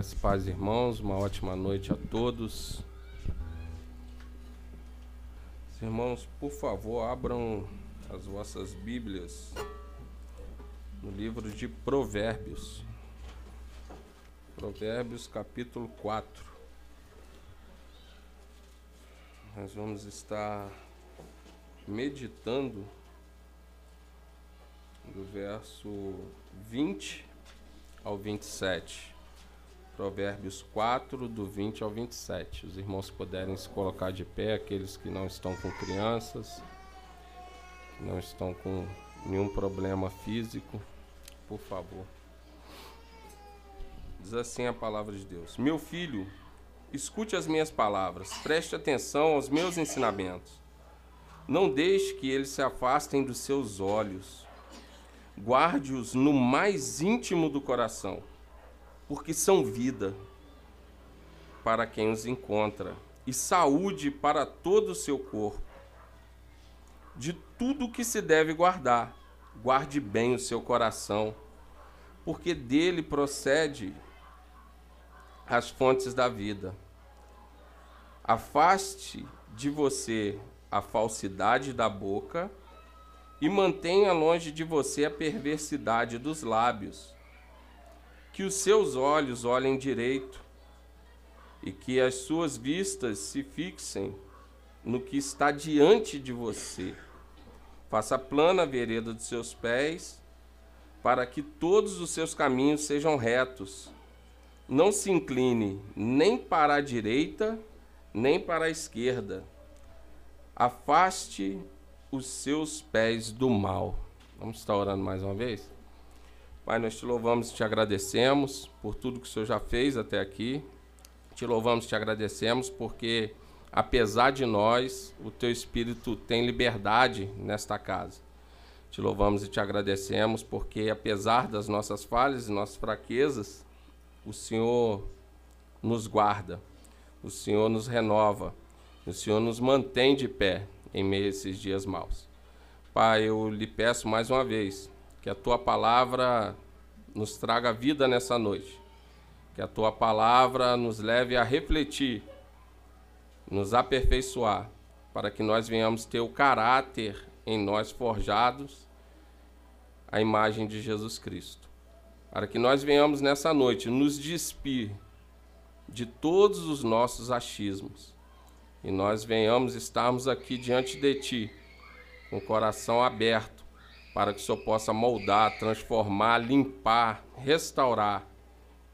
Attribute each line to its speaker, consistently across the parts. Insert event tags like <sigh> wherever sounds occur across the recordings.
Speaker 1: Graças e paz, irmãos. Uma ótima noite a todos. Irmãos, por favor, abram as vossas Bíblias no livro de Provérbios. Provérbios, capítulo 4. Nós vamos estar meditando do verso 20 ao 27. Provérbios 4, do 20 ao 27. Os irmãos puderem se colocar de pé, aqueles que não estão com crianças, que não estão com nenhum problema físico, por favor. Diz assim a palavra de Deus: Meu filho, escute as minhas palavras, preste atenção aos meus ensinamentos. Não deixe que eles se afastem dos seus olhos. Guarde-os no mais íntimo do coração porque são vida para quem os encontra e saúde para todo o seu corpo. De tudo que se deve guardar, guarde bem o seu coração, porque dele procede as fontes da vida. Afaste de você a falsidade da boca e mantenha longe de você a perversidade dos lábios que os seus olhos olhem direito e que as suas vistas se fixem no que está diante de você. Faça plana a vereda dos seus pés, para que todos os seus caminhos sejam retos. Não se incline nem para a direita, nem para a esquerda. Afaste os seus pés do mal. Vamos estar orando mais uma vez? Pai, nós te louvamos e te agradecemos por tudo que o Senhor já fez até aqui. Te louvamos e te agradecemos porque, apesar de nós, o teu Espírito tem liberdade nesta casa. Te louvamos e te agradecemos porque, apesar das nossas falhas e nossas fraquezas, o Senhor nos guarda, o Senhor nos renova, o Senhor nos mantém de pé em meio a esses dias maus. Pai, eu lhe peço mais uma vez, que a tua palavra nos traga vida nessa noite. Que a tua palavra nos leve a refletir, nos aperfeiçoar, para que nós venhamos ter o caráter em nós forjados, a imagem de Jesus Cristo. Para que nós venhamos nessa noite nos despir de todos os nossos achismos e nós venhamos estarmos aqui diante de Ti, com o coração aberto para que o Senhor possa moldar, transformar, limpar, restaurar,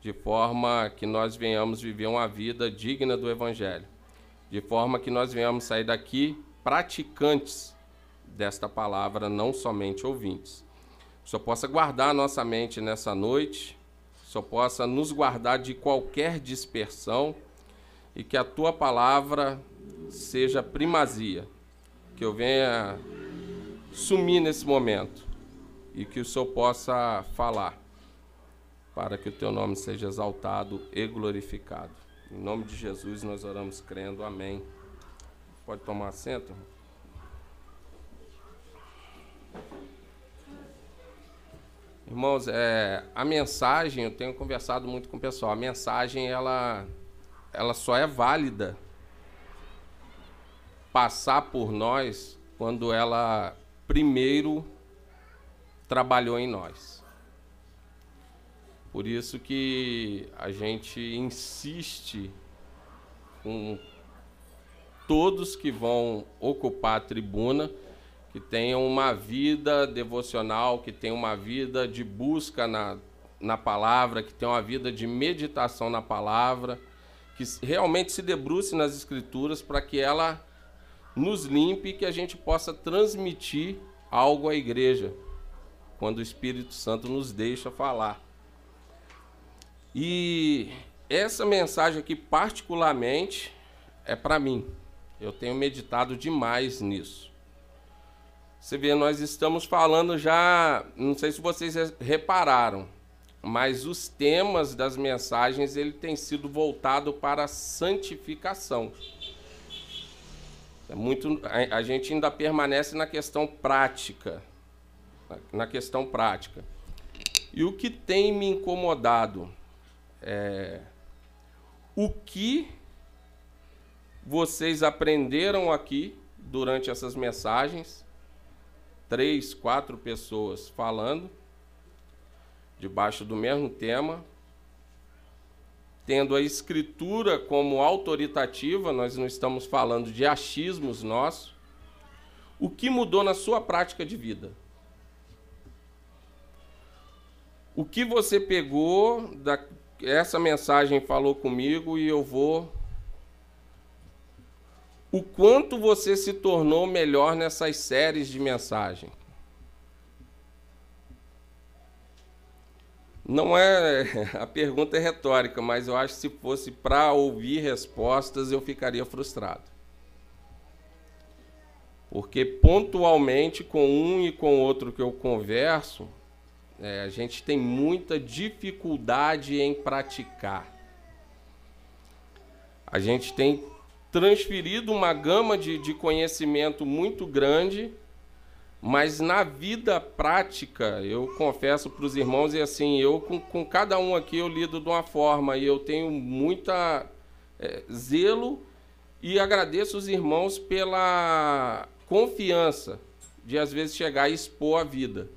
Speaker 1: de forma que nós venhamos viver uma vida digna do Evangelho, de forma que nós venhamos sair daqui praticantes desta palavra, não somente ouvintes. O Senhor possa guardar a nossa mente nessa noite, o Senhor possa nos guardar de qualquer dispersão e que a tua palavra seja primazia, que eu venha sumir nesse momento e que o Senhor possa falar para que o teu nome seja exaltado e glorificado. Em nome de Jesus nós oramos crendo. Amém. Pode tomar assento? Irmãos, é, a mensagem, eu tenho conversado muito com o pessoal, a mensagem ela, ela só é válida passar por nós quando ela primeiro trabalhou em nós. Por isso que a gente insiste com todos que vão ocupar a tribuna que tenham uma vida devocional, que tenham uma vida de busca na, na palavra, que tenham uma vida de meditação na palavra, que realmente se debruce nas escrituras para que ela nos limpe e que a gente possa transmitir algo à igreja, quando o Espírito Santo nos deixa falar. E essa mensagem aqui, particularmente, é para mim. Eu tenho meditado demais nisso. Você vê, nós estamos falando já, não sei se vocês repararam, mas os temas das mensagens ele tem sido voltado para a santificação. É muito, a, a gente ainda permanece na questão prática, na, na questão prática. E o que tem me incomodado é, o que vocês aprenderam aqui durante essas mensagens. Três, quatro pessoas falando, debaixo do mesmo tema, tendo a escritura como autoritativa, nós não estamos falando de achismos nossos. O que mudou na sua prática de vida? O que você pegou da essa mensagem falou comigo e eu vou o quanto você se tornou melhor nessas séries de mensagem. Não é <laughs> a pergunta é retórica, mas eu acho que se fosse para ouvir respostas eu ficaria frustrado. Porque pontualmente com um e com outro que eu converso, é, a gente tem muita dificuldade em praticar. A gente tem transferido uma gama de, de conhecimento muito grande, mas na vida prática, eu confesso para os irmãos, e assim, eu com, com, cada um aqui eu lido de uma forma, e eu tenho muita é, zelo e agradeço os irmãos pela confiança de às vezes chegar e expor a vida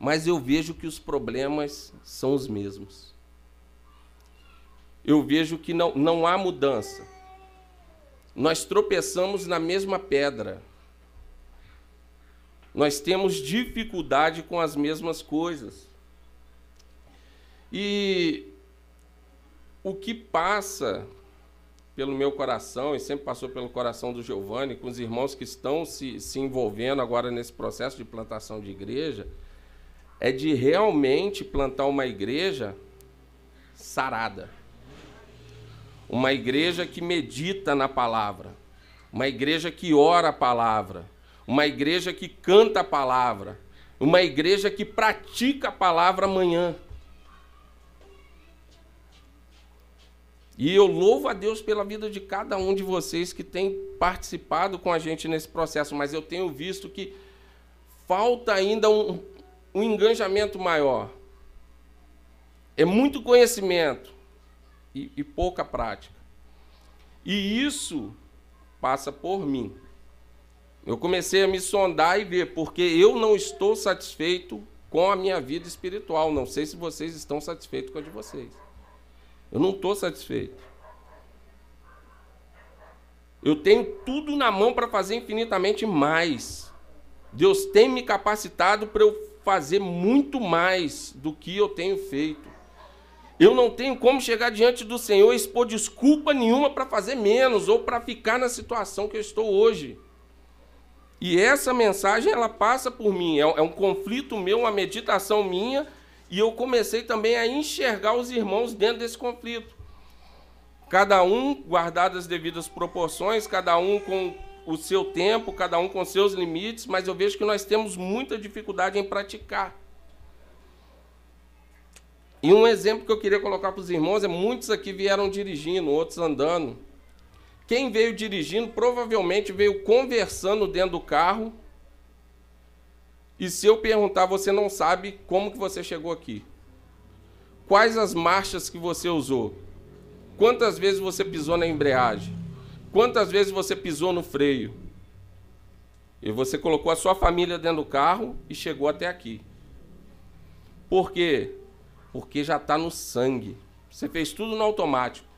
Speaker 1: mas eu vejo que os problemas são os mesmos. Eu vejo que não, não há mudança. Nós tropeçamos na mesma pedra. Nós temos dificuldade com as mesmas coisas. E o que passa pelo meu coração, e sempre passou pelo coração do Giovanni, com os irmãos que estão se, se envolvendo agora nesse processo de plantação de igreja, é de realmente plantar uma igreja sarada. Uma igreja que medita na palavra. Uma igreja que ora a palavra. Uma igreja que canta a palavra. Uma igreja que pratica a palavra amanhã. E eu louvo a Deus pela vida de cada um de vocês que tem participado com a gente nesse processo, mas eu tenho visto que falta ainda um, um engajamento maior. É muito conhecimento e, e pouca prática. E isso passa por mim. Eu comecei a me sondar e ver, porque eu não estou satisfeito com a minha vida espiritual. Não sei se vocês estão satisfeitos com a de vocês. Eu não estou satisfeito. Eu tenho tudo na mão para fazer infinitamente mais. Deus tem me capacitado para eu fazer muito mais do que eu tenho feito. Eu não tenho como chegar diante do Senhor e expor desculpa nenhuma para fazer menos ou para ficar na situação que eu estou hoje. E essa mensagem ela passa por mim, é, é um conflito meu, uma meditação minha, e eu comecei também a enxergar os irmãos dentro desse conflito. Cada um guardado as devidas proporções, cada um com o seu tempo, cada um com seus limites, mas eu vejo que nós temos muita dificuldade em praticar. E um exemplo que eu queria colocar para os irmãos é muitos aqui vieram dirigindo, outros andando. Quem veio dirigindo provavelmente veio conversando dentro do carro. E se eu perguntar, você não sabe como que você chegou aqui? Quais as marchas que você usou? Quantas vezes você pisou na embreagem? Quantas vezes você pisou no freio? E você colocou a sua família dentro do carro e chegou até aqui. Por quê? Porque já está no sangue. Você fez tudo no automático.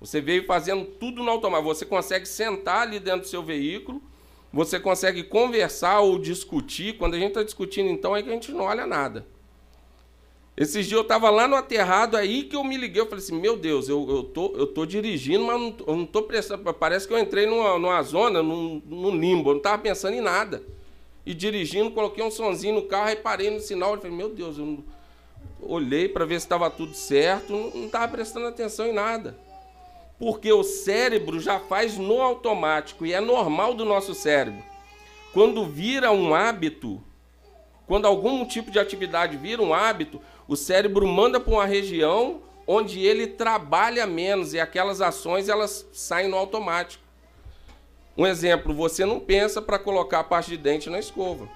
Speaker 1: Você veio fazendo tudo no automático. Você consegue sentar ali dentro do seu veículo, você consegue conversar ou discutir. Quando a gente está discutindo, então, é que a gente não olha nada. Esses dias eu estava lá no aterrado, aí que eu me liguei, eu falei assim, meu Deus, eu, eu, tô, eu tô dirigindo, mas não, eu não estou prestando. Parece que eu entrei numa, numa zona, num, num limbo, eu não estava pensando em nada. E dirigindo, coloquei um sonzinho no carro, e parei no sinal, eu falei, meu Deus, eu olhei para ver se estava tudo certo, não estava prestando atenção em nada. Porque o cérebro já faz no automático, e é normal do nosso cérebro. Quando vira um hábito, quando algum tipo de atividade vira um hábito, o cérebro manda para uma região onde ele trabalha menos e aquelas ações elas saem no automático. Um exemplo, você não pensa para colocar a parte de dente na escova.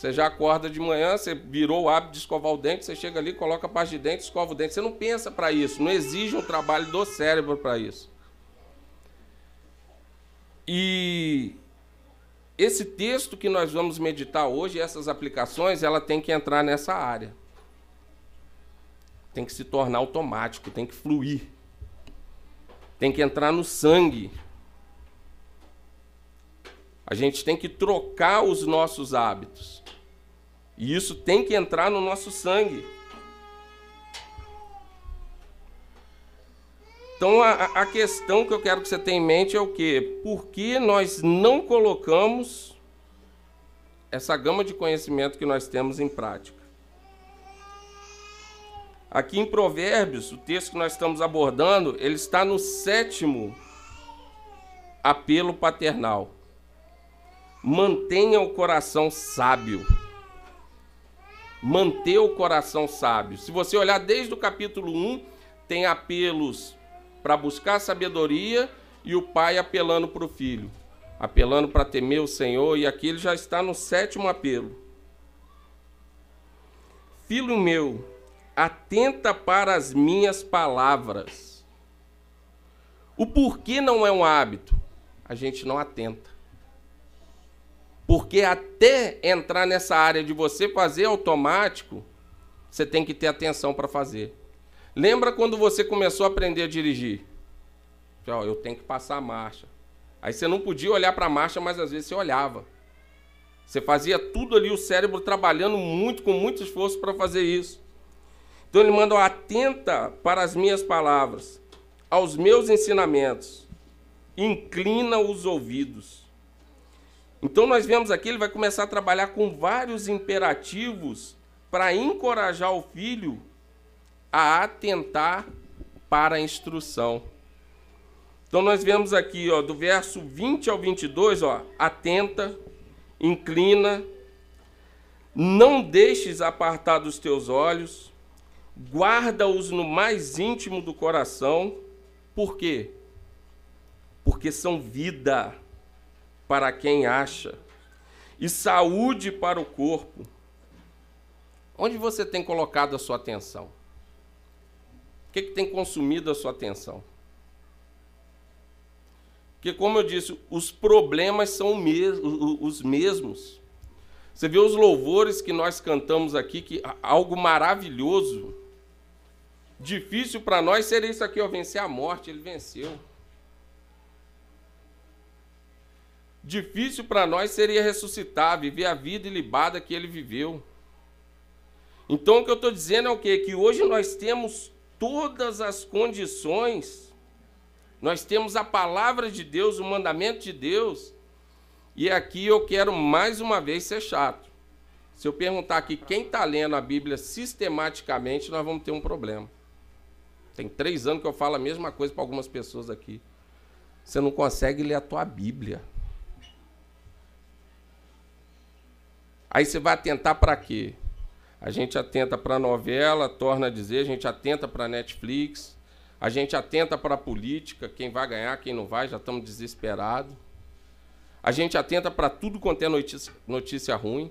Speaker 1: Você já acorda de manhã, você virou o hábito de escovar o dente, você chega ali, coloca a pasta de dente, escova o dente. Você não pensa para isso, não exige um trabalho do cérebro para isso. E esse texto que nós vamos meditar hoje, essas aplicações, ela tem que entrar nessa área. Tem que se tornar automático, tem que fluir. Tem que entrar no sangue. A gente tem que trocar os nossos hábitos. E isso tem que entrar no nosso sangue. Então a, a, questão que eu quero que você tenha em mente é o quê? Por que nós não colocamos essa gama de conhecimento que nós temos em prática? Aqui em Provérbios, o texto que nós estamos abordando, ele está no sétimo apelo paternal mantenha o coração sábio. Manter o coração sábio. Se você olhar desde o capítulo 1, tem apelos para buscar sabedoria e o pai apelando para o filho, apelando para temer o Senhor, e aqui ele já está no sétimo apelo. Filho meu, atenta para as minhas palavras. O porquê não é um hábito? A gente não atenta. Porque até entrar nessa área de você fazer automático, você tem que ter atenção para fazer. Lembra quando você começou a aprender a dirigir? eu tenho que passar a marcha. Aí você não podia olhar para a marcha, mas às vezes você olhava. Você fazia tudo ali, o cérebro trabalhando muito, com muito esforço para fazer isso. Então ele manda, atenta para as minhas palavras, aos meus ensinamentos, inclina os ouvidos. Então nós vemos aqui, ele vai começar a trabalhar com vários imperativos para encorajar o filho a atentar para a instrução. Então nós vemos aqui, ó, do verso 20 ao 22, ó, atenta, inclina, não deixes apartar dos teus olhos, guarda-os no mais íntimo do coração. Por quê? Porque são vida para quem acha, e saúde para o corpo. Onde você tem colocado a sua atenção? O que, que tem consumido a sua atenção? Porque, como eu disse, os problemas são os mesmos. Você vê os louvores que nós cantamos aqui, que algo maravilhoso. Difícil para nós seria isso aqui, ó, vencer a morte. Ele venceu. Difícil para nós seria ressuscitar, viver a vida ilibada que ele viveu. Então o que eu estou dizendo é o quê? Que hoje nós temos todas as condições, nós temos a palavra de Deus, o mandamento de Deus, e aqui eu quero mais uma vez ser chato. Se eu perguntar aqui quem está lendo a Bíblia sistematicamente, nós vamos ter um problema. Tem três anos que eu falo a mesma coisa para algumas pessoas aqui. Você não consegue ler a tua Bíblia. Aí você vai atentar para quê? A gente atenta para a novela, torna a dizer, a gente atenta para a Netflix, a gente atenta para a política, quem vai ganhar, quem não vai, já estamos desesperados. A gente atenta para tudo quanto é notícia, notícia ruim.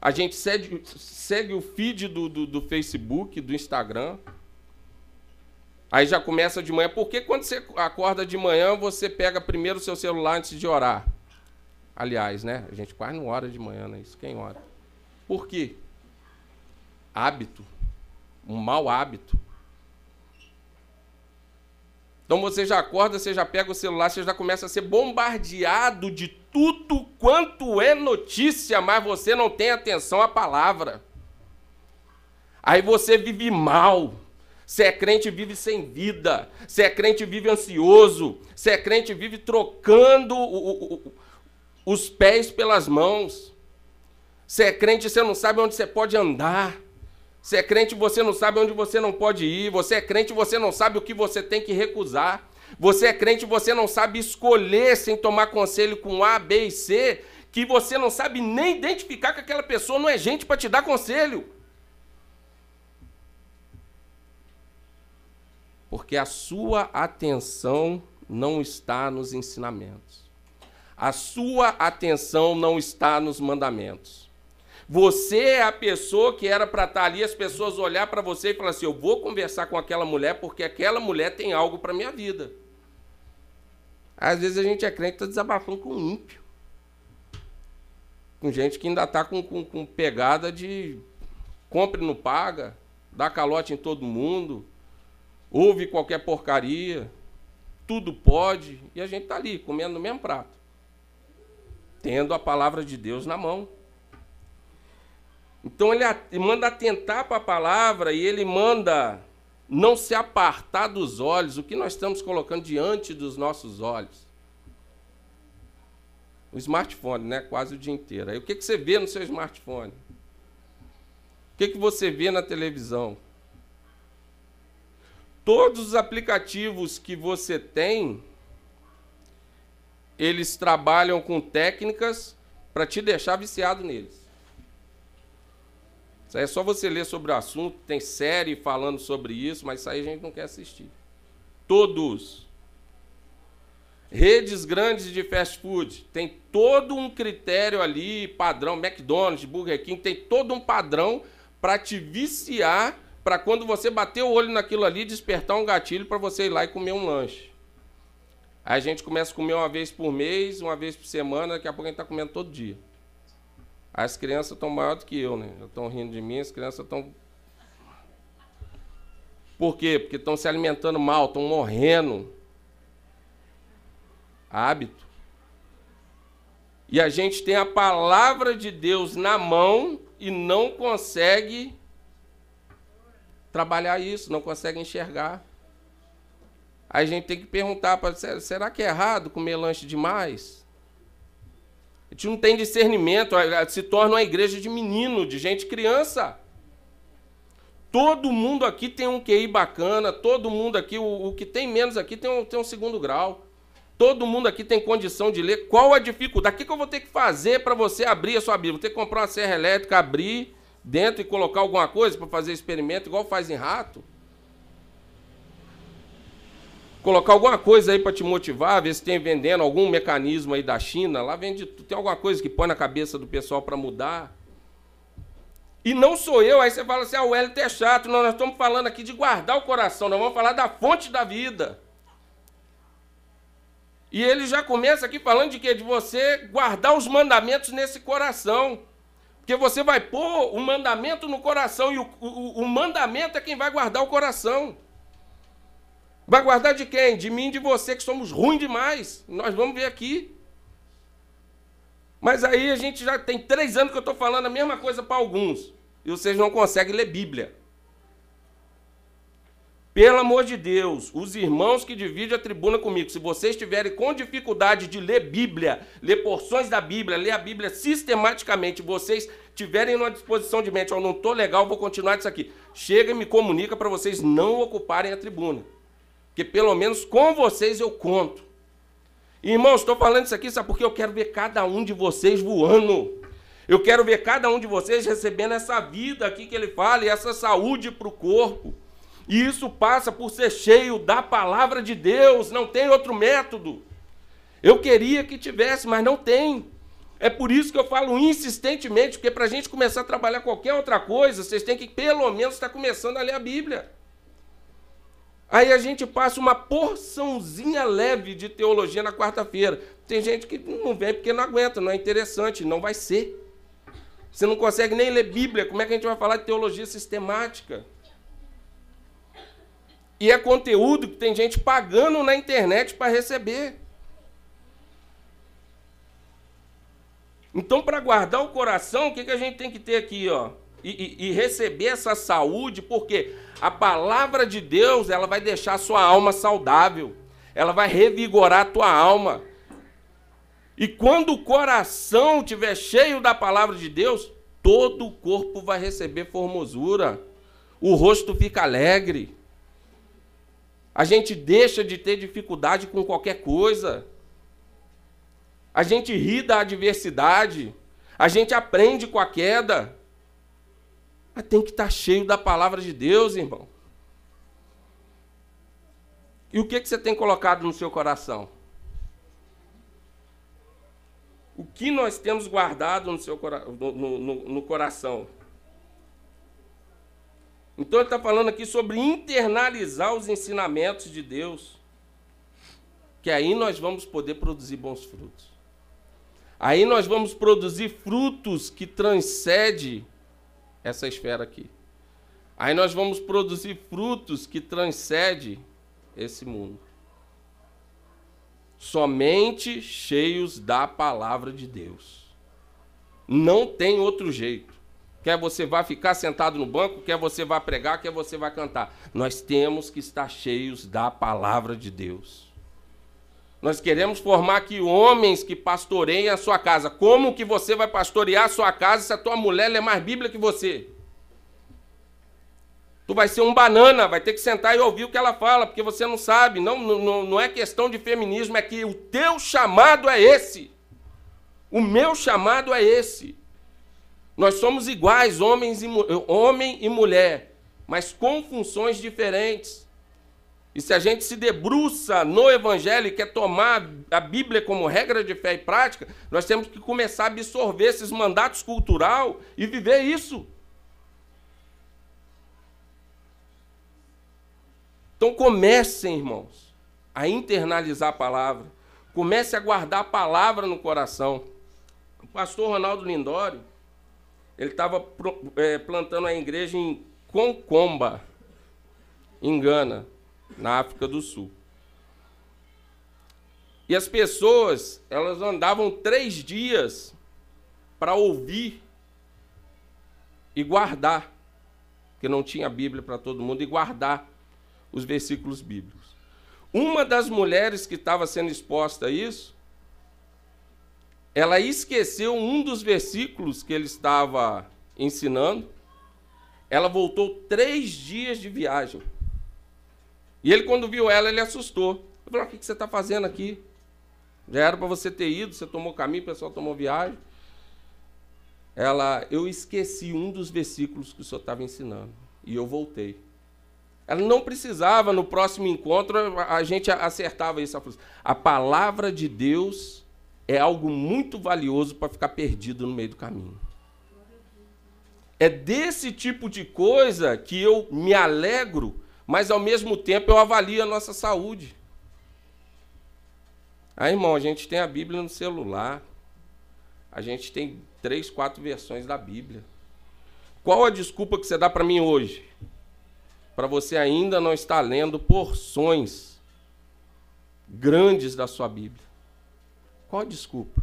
Speaker 1: A gente segue, segue o feed do, do, do, Facebook, do Instagram. Aí já começa de manhã. Por que quando você acorda de manhã, você pega primeiro o seu celular antes de orar? Aliás, né? A gente quase não ora de manhã, né? Isso quem ora. Por quê? Hábito. Um mau hábito. Então você já acorda, você já pega o celular, você já começa a ser bombardeado de tudo quanto é notícia, mas você não tem atenção à palavra. Aí você vive mal. Se é crente, vive sem vida. Se é crente, vive ansioso. Se é crente, vive trocando o, o, os pés pelas mãos. Se é crente, você não sabe onde você pode andar. Se é crente, você não sabe onde você não pode ir. Você é crente, você não sabe o que você tem que recusar. Você é crente, você não sabe escolher sem tomar conselho com A, B e C, que você não sabe nem identificar que aquela pessoa não é gente para te dar conselho. Porque a sua atenção não está nos ensinamentos. A sua atenção não está nos mandamentos. Você é a pessoa que era para estar tá ali, as pessoas olhar para você e falar assim: eu vou conversar com aquela mulher porque aquela mulher tem algo para minha vida. Às vezes a gente é crente e está desabafando com um ímpio. Com gente que ainda está com, com, com pegada de compre não paga, dá calote em todo mundo, ouve qualquer porcaria, tudo pode, e a gente está ali comendo no mesmo prato, tendo a palavra de Deus na mão. Então ele manda atentar para a palavra e ele manda não se apartar dos olhos, o que nós estamos colocando diante dos nossos olhos. O smartphone, né? Quase o dia inteiro. Aí o que, que você vê no seu smartphone? O que, que você vê na televisão? Todos os aplicativos que você tem, eles trabalham com técnicas para te deixar viciado neles. Isso aí é só você ler sobre o assunto, tem série falando sobre isso, mas isso aí a gente não quer assistir. Todos. Redes grandes de fast food, tem todo um critério ali, padrão, McDonald's, Burger King, tem todo um padrão para te viciar, para quando você bater o olho naquilo ali, despertar um gatilho para você ir lá e comer um lanche. A gente começa a comer uma vez por mês, uma vez por semana, daqui a pouco a gente está comendo todo dia. As crianças estão maiores do que eu, né? Estão rindo de mim, as crianças estão. Por quê? Porque estão se alimentando mal, estão morrendo. Hábito. E a gente tem a palavra de Deus na mão e não consegue trabalhar isso, não consegue enxergar. A gente tem que perguntar, será que é errado comer lanche demais? A gente não tem discernimento, se torna uma igreja de menino, de gente criança. Todo mundo aqui tem um QI bacana, todo mundo aqui, o, o que tem menos aqui tem um, tem um segundo grau. Todo mundo aqui tem condição de ler. Qual a dificuldade? O que, que eu vou ter que fazer para você abrir a sua Bíblia? Vou ter que comprar uma serra elétrica, abrir dentro e colocar alguma coisa para fazer experimento, igual faz em rato? Colocar alguma coisa aí para te motivar, ver se tem vendendo algum mecanismo aí da China. Lá vende, tem alguma coisa que põe na cabeça do pessoal para mudar. E não sou eu, aí você fala assim, ah, o Hélio é chato. Não, nós estamos falando aqui de guardar o coração, nós vamos falar da fonte da vida. E ele já começa aqui falando de quê? De você guardar os mandamentos nesse coração. Porque você vai pôr o mandamento no coração e o, o, o mandamento é quem vai guardar o coração. Vai guardar de quem? De mim e de você, que somos ruins demais. Nós vamos ver aqui. Mas aí a gente já tem três anos que eu estou falando a mesma coisa para alguns. E vocês não conseguem ler Bíblia. Pelo amor de Deus, os irmãos que dividem a tribuna comigo, se vocês estiverem com dificuldade de ler Bíblia, ler porções da Bíblia, ler a Bíblia sistematicamente, vocês tiverem uma disposição de mente, eu não estou legal, vou continuar isso aqui. Chega e me comunica para vocês não ocuparem a tribuna. Porque pelo menos com vocês eu conto. Irmãos, estou falando isso aqui, sabe porque eu quero ver cada um de vocês voando. Eu quero ver cada um de vocês recebendo essa vida aqui que ele fala e essa saúde para o corpo. E isso passa por ser cheio da palavra de Deus, não tem outro método. Eu queria que tivesse, mas não tem. É por isso que eu falo insistentemente, porque para a gente começar a trabalhar qualquer outra coisa, vocês têm que pelo menos estar começando a ler a Bíblia. Aí a gente passa uma porçãozinha leve de teologia na quarta-feira. Tem gente que não vem porque não aguenta, não é interessante, não vai ser. Você não consegue nem ler Bíblia, como é que a gente vai falar de teologia sistemática? E é conteúdo que tem gente pagando na internet para receber. Então, para guardar o coração, o que, que a gente tem que ter aqui, ó? E, e, e, receber essa saúde, porque a palavra de Deus ela vai deixar a sua alma saudável, ela vai revigorar a tua alma. E quando o coração estiver cheio da palavra de Deus, todo o corpo vai receber formosura, o rosto fica alegre. A gente deixa de ter dificuldade com qualquer coisa. A gente ri da adversidade. A gente aprende com a queda. Mas tem que estar cheio da palavra de Deus, irmão. E o que, que você tem colocado no seu coração? O que nós temos guardado no, seu, no, no, no coração? Então ele está falando aqui sobre internalizar os ensinamentos de Deus. Que aí nós vamos poder produzir bons frutos. Aí nós vamos produzir frutos que transcende essa esfera aqui. Aí nós vamos produzir frutos que transcende esse mundo. Somente cheios da palavra de Deus. Não tem outro jeito. Quer você vá ficar sentado no banco, quer você vá pregar, quer você vá cantar. Nós temos que estar cheios da palavra de Deus. Nós queremos formar aqui homens que pastoreiem a sua casa. Como que você vai pastorear a sua casa se a tua mulher lê mais Bíblia que você? Tu vai ser um banana, vai ter que sentar e ouvir o que ela fala, porque você não sabe. Não, não, não é questão de feminismo, é que o teu chamado é esse. O meu chamado é esse. Nós somos iguais, homens e, homem e mulher, mas com funções diferentes. E se a gente se debruça no Evangelho e quer tomar a Bíblia como regra de fé e prática, nós temos que começar a absorver esses mandatos cultural e viver isso. Então comecem, irmãos, a internalizar a palavra. Comece a guardar a palavra no coração. O pastor Ronaldo Lindório, ele estava é, plantando a igreja em Concomba, em Gana, na África do Sul. E as pessoas, elas andavam três dias para ouvir e guardar, que não tinha Bíblia para todo mundo, e guardar os versículos bíblicos. Uma das mulheres que estava sendo exposta a isso, ela esqueceu um dos versículos que ele estava ensinando. Ela voltou três dias de viagem. E ele, quando viu ela, ele assustou. Ele falou: O que você está fazendo aqui? Já era para você ter ido, você tomou caminho, o pessoal tomou viagem. Ela, eu esqueci um dos versículos que o senhor estava ensinando. E eu voltei. Ela não precisava, no próximo encontro, a gente acertava isso. A palavra de Deus é algo muito valioso para ficar perdido no meio do caminho. É desse tipo de coisa que eu me alegro, mas ao mesmo tempo eu avalio a nossa saúde. Aí, irmão, a gente tem a Bíblia no celular. A gente tem três, quatro versões da Bíblia. Qual a desculpa que você dá para mim hoje? Para você ainda não estar lendo porções grandes da sua Bíblia. Qual a desculpa?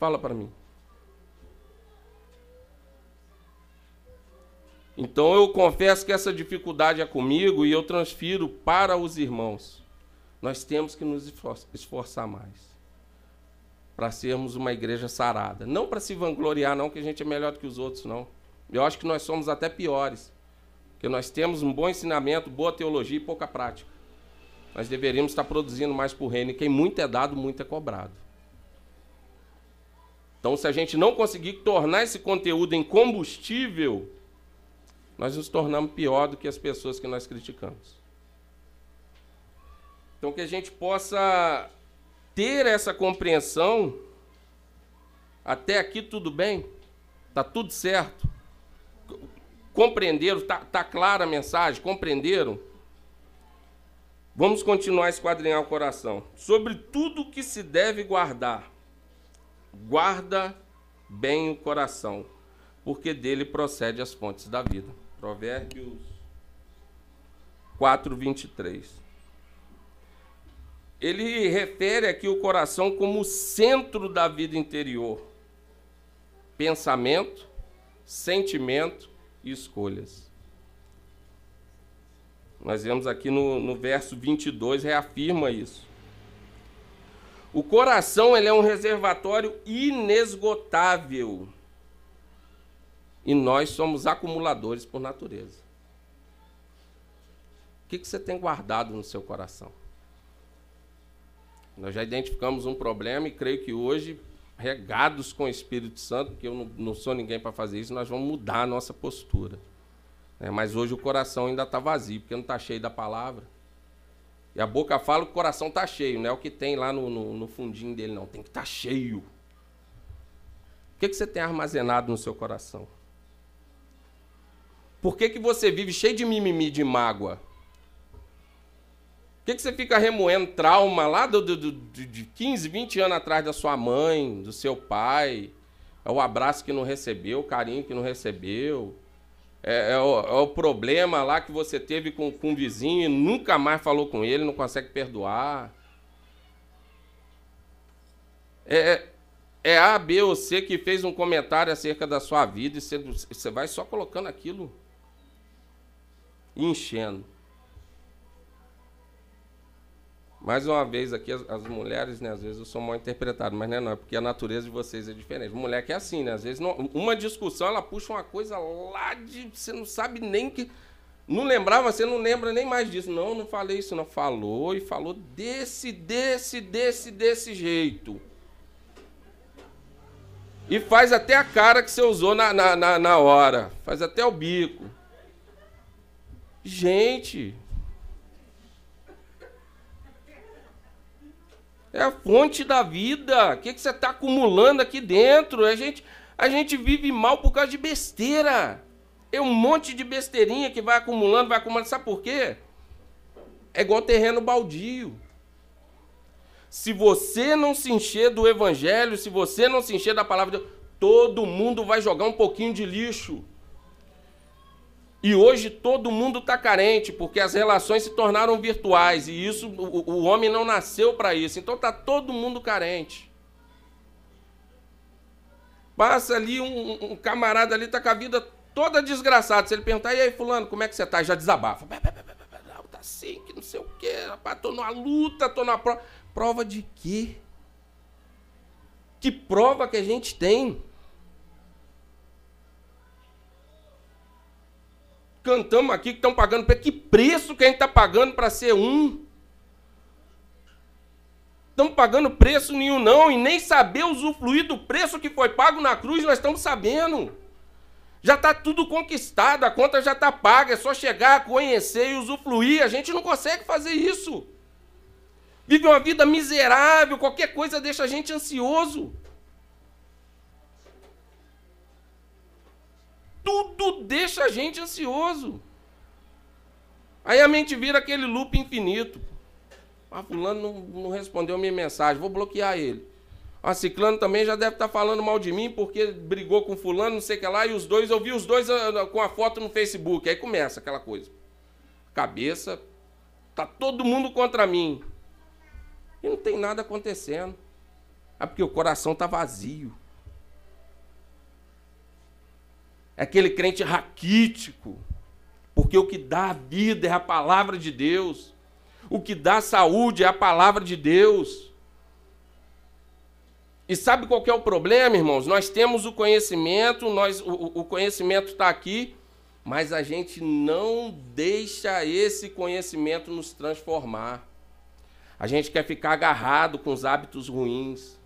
Speaker 1: Fala para mim. Então eu confesso que essa dificuldade é comigo e eu transfiro para os irmãos. Nós temos que nos esforçar mais para sermos uma igreja sarada. Não para se vangloriar, não, que a gente é melhor do que os outros, não. Eu acho que nós somos até piores. Porque nós temos um bom ensinamento, boa teologia e pouca prática. Nós deveríamos estar produzindo mais para o reino. E quem muito é dado, muito é cobrado. Então, se a gente não conseguir tornar esse conteúdo em combustível, nós nos tornamos pior do que as pessoas que nós criticamos. Então, que a gente possa ter essa compreensão. Até aqui tudo bem? Está tudo certo? Compreenderam? Está tá clara a mensagem? Compreenderam? Vamos continuar a esquadrinhar o coração. Sobre tudo que se deve guardar, guarda bem o coração, porque dele procede as fontes da vida. Provérbios 4, 23. Ele refere aqui o coração como o centro da vida interior. Pensamento, sentimento e escolhas. Nós vemos aqui no, no verso 22, reafirma isso. O coração ele é um reservatório inesgotável. E nós somos acumuladores por natureza. O que, que você tem guardado no seu coração? Nós já identificamos um problema e creio que hoje, regados com o Espírito Santo, porque eu não, não sou ninguém para fazer isso, nós vamos mudar a nossa postura. É, mas hoje o coração ainda está vazio, porque não está cheio da palavra. E a boca fala que o coração está cheio, não é o que tem lá no, no, no fundinho dele, não. Tem que estar tá cheio. O que, que você tem armazenado no seu coração? Por que, que você vive cheio de mimimi, de mágoa? Por que, que você fica remoendo trauma lá do, do, do, de 15, 20 anos atrás da sua mãe, do seu pai? É o abraço que não recebeu, o carinho que não recebeu. É, é, o, é o, problema lá que você teve com, com o vizinho e nunca mais falou com ele, não consegue perdoar. É, é A, B ou C que fez um comentário acerca da sua vida e você, você vai só colocando aquilo enchendo. Mais uma vez aqui, as, as, mulheres, né, às vezes eu sou mal interpretado, mas não é, não, é porque a natureza de vocês é diferente. Mulher que é assim, né? Às vezes não, uma discussão ela puxa uma coisa lá de. Você não sabe nem que. Não lembrava, você não lembra nem mais disso. Não, não falei isso, não. Falou e falou desse, desse, desse, desse jeito. E faz até a cara que você usou na, na, na, na hora. Faz até o bico. Gente, É a fonte da vida. O que, que você está acumulando aqui dentro? A gente, a gente vive mal por causa de besteira. É um monte de besteirinha que vai acumulando, vai acumulando. Sabe por quê? É igual terreno baldio. Se você não se encher do evangelho, se você não se encher da palavra de Deus, todo mundo vai jogar um pouquinho de lixo. E hoje todo mundo está carente, porque as relações se tornaram virtuais e isso o, o homem não nasceu para isso. Então está todo mundo carente. Passa ali um, um camarada ali, está com a vida toda desgraçada. Se ele perguntar, e aí, fulano, como é que você está? Já desabafa. Tá assim, que não sei o quê, rapaz, tô numa luta, tô na prova. Prova de quê? Que prova que a gente tem? Cantamos aqui que estão pagando. Que preço que a gente está pagando para ser um? Estamos pagando preço nenhum, não, e nem saber usufruir do preço que foi pago na cruz, nós estamos sabendo. Já está tudo conquistado, a conta já está paga, é só chegar, conhecer e usufruir. A gente não consegue fazer isso. Vive uma vida miserável, qualquer coisa deixa a gente ansioso. Tudo deixa a gente ansioso. Aí a mente vira aquele loop infinito. Ah, fulano não, não respondeu a minha mensagem, vou bloquear ele. Ah, ciclano também já deve estar tá falando mal de mim porque brigou com fulano, não sei o que lá, e os dois, eu vi os dois ah, com a foto no Facebook. Aí começa aquela coisa. Cabeça, tá todo mundo contra mim. E não tem nada acontecendo. É porque o coração tá vazio. É aquele crente raquítico, porque o que dá vida é a palavra de Deus, o que dá saúde é a palavra de Deus. E sabe qual é o problema, irmãos? Nós temos o conhecimento, nós, o, o conhecimento está aqui, mas a gente não deixa esse conhecimento nos transformar. A gente quer ficar agarrado com os hábitos ruins.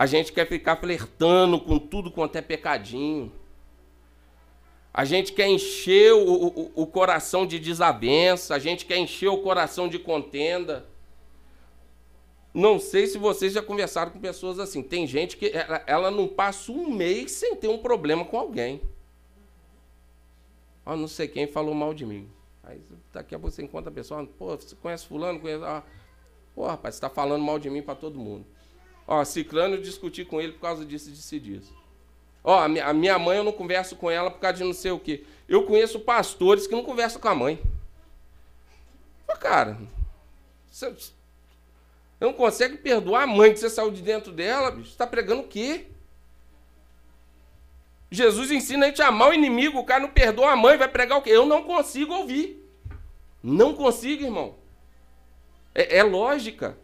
Speaker 1: A gente quer ficar flertando com tudo quanto é pecadinho. A gente quer encher o, o, o coração de desavença, a gente quer encher o coração de contenda. Não sei se vocês já conversaram com pessoas assim. Tem gente que ela, ela não passa um mês sem ter um problema com alguém. Ó, não sei quem falou mal de mim. Aí daqui a pouco você encontra a pessoa, pô, você conhece fulano? Conhece... Ah, pô, rapaz, você está falando mal de mim para todo mundo. Ó, Ciclano, eu discuti com ele por causa disso, disso e disso. Ó, a minha, mãe eu não converso com ela por causa de não sei o quê. Eu conheço pastores que não conversam com a mãe. Pô, cara, você não consegue perdoar a mãe que você saiu de dentro dela, bicho. Você está pregando o quê? Jesus ensina a gente a amar o inimigo, o cara não perdoa a mãe, vai pregar o quê? Eu não consigo ouvir. Não consigo, irmão. É, é lógica.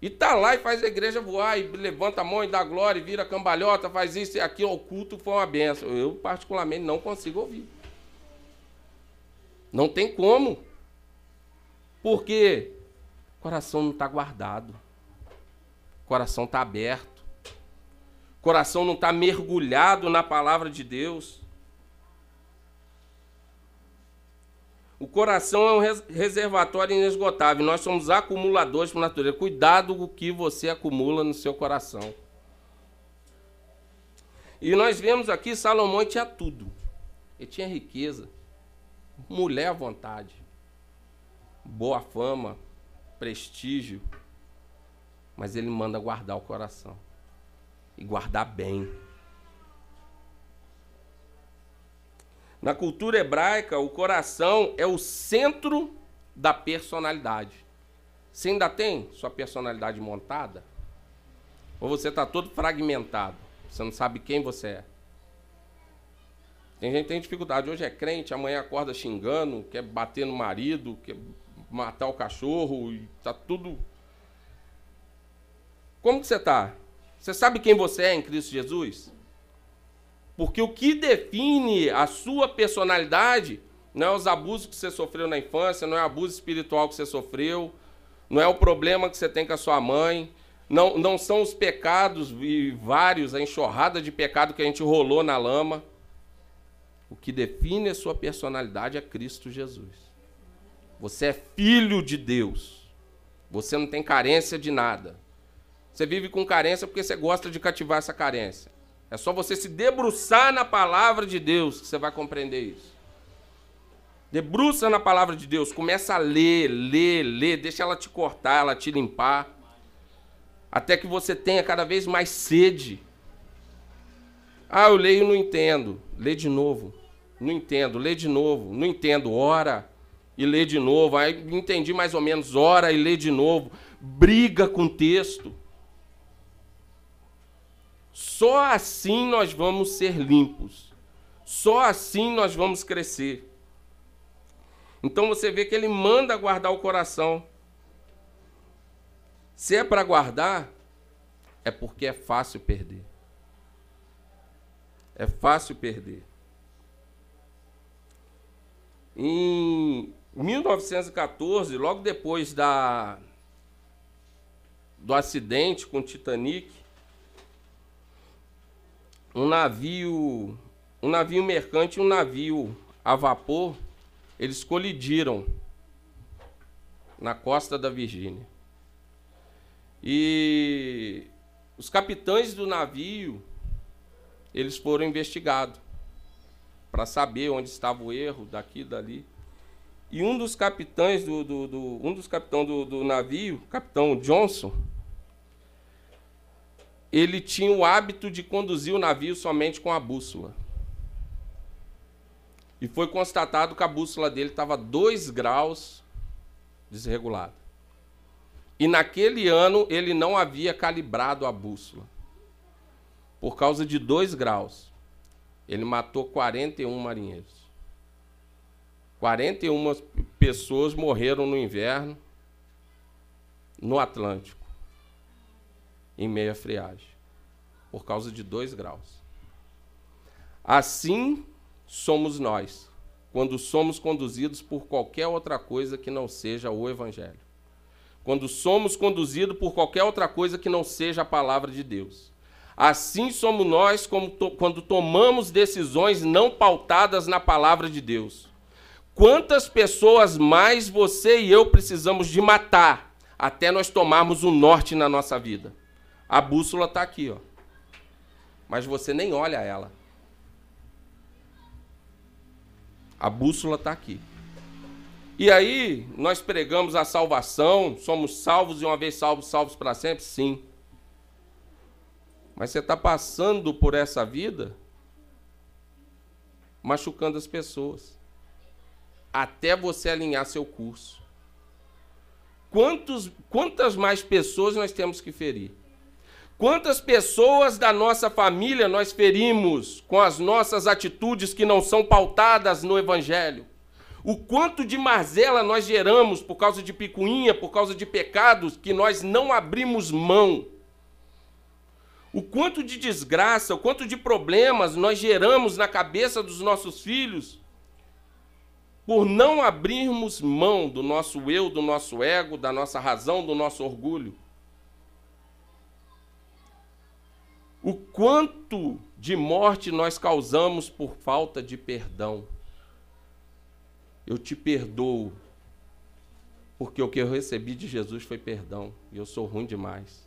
Speaker 1: E tá lá e faz a igreja voar, e levanta a mão e dá glória, e vira cambalhota, faz isso e aquilo, o culto foi uma benção. Eu, particularmente, não consigo ouvir. Não tem como. Porque o coração não está guardado. O coração está aberto. O coração não está mergulhado na palavra de Deus. O coração é um reservatório inesgotável. Nós somos acumuladores por natureza. Cuidado com o que você acumula no seu coração. E nós vemos aqui, Salomão tinha tudo. Ele tinha riqueza, mulher à vontade, boa fama, prestígio. Mas ele manda guardar o coração. E guardar bem. Na cultura hebraica, o coração é o centro da personalidade. Você ainda tem sua personalidade montada? Ou você está todo fragmentado? Você não sabe quem você é? Tem gente que tem dificuldade. Hoje é crente, amanhã acorda xingando, quer bater no marido, quer matar o cachorro, e tá tudo. Como que você está? Você sabe quem você é em Cristo Jesus? Porque o que define a sua personalidade não é os abusos que você sofreu na infância, não é o abuso espiritual que você sofreu, não é o problema que você tem com a sua mãe, não, não são os pecados e vários, a enxurrada de pecado que a gente rolou na lama. O que define a sua personalidade é Cristo Jesus. Você é filho de Deus. Você não tem carência de nada. Você vive com carência porque você gosta de cativar essa carência. É só você se debruçar na palavra de Deus que você vai compreender isso. Debruça na palavra de Deus, começa a ler, ler, ler, deixa ela te cortar, ela te limpar, até que você tenha cada vez mais sede. Ah, eu leio e não entendo. Lê de novo. Não entendo, lê de novo. Não entendo, ora e lê de novo. Aí entendi mais ou menos, ora e lê de novo. Briga com o texto. Só assim nós vamos ser limpos. Só assim nós vamos crescer. Então você vê que ele manda guardar o coração. Se é para guardar, é porque é fácil perder. É fácil perder. Em 1914, logo depois da, do acidente com o Titanic, um navio, um navio mercante e um navio a vapor, eles colidiram na costa da Virgínia. E os capitães do navio, eles foram investigados para saber onde estava o erro daqui e dali. E um dos capitães do, do, do um dos capitães do, do navio, capitão Johnson, ele tinha o hábito de conduzir o navio somente com a bússola. E foi constatado que a bússola dele estava 2 graus desregulada. E naquele ano ele não havia calibrado a bússola. Por causa de 2 graus, ele matou 41 marinheiros. 41 pessoas morreram no inverno no Atlântico em meia friagem, por causa de dois graus. Assim somos nós, quando somos conduzidos por qualquer outra coisa que não seja o Evangelho. Quando somos conduzidos por qualquer outra coisa que não seja a palavra de Deus. Assim somos nós to quando tomamos decisões não pautadas na palavra de Deus. Quantas pessoas mais você e eu precisamos de matar até nós tomarmos o norte na nossa vida? A bússola está aqui, ó. Mas você nem olha ela. A bússola está aqui. E aí, nós pregamos a salvação, somos salvos e uma vez salvos, salvos para sempre? Sim. Mas você está passando por essa vida machucando as pessoas. Até você alinhar seu curso. Quantos, quantas mais pessoas nós temos que ferir? Quantas pessoas da nossa família nós ferimos com as nossas atitudes que não são pautadas no Evangelho? O quanto de marzela nós geramos por causa de picuinha, por causa de pecados que nós não abrimos mão? O quanto de desgraça, o quanto de problemas nós geramos na cabeça dos nossos filhos por não abrirmos mão do nosso eu, do nosso ego, da nossa razão, do nosso orgulho? O quanto de morte nós causamos por falta de perdão. Eu te perdoo. Porque o que eu recebi de Jesus foi perdão. E eu sou ruim demais.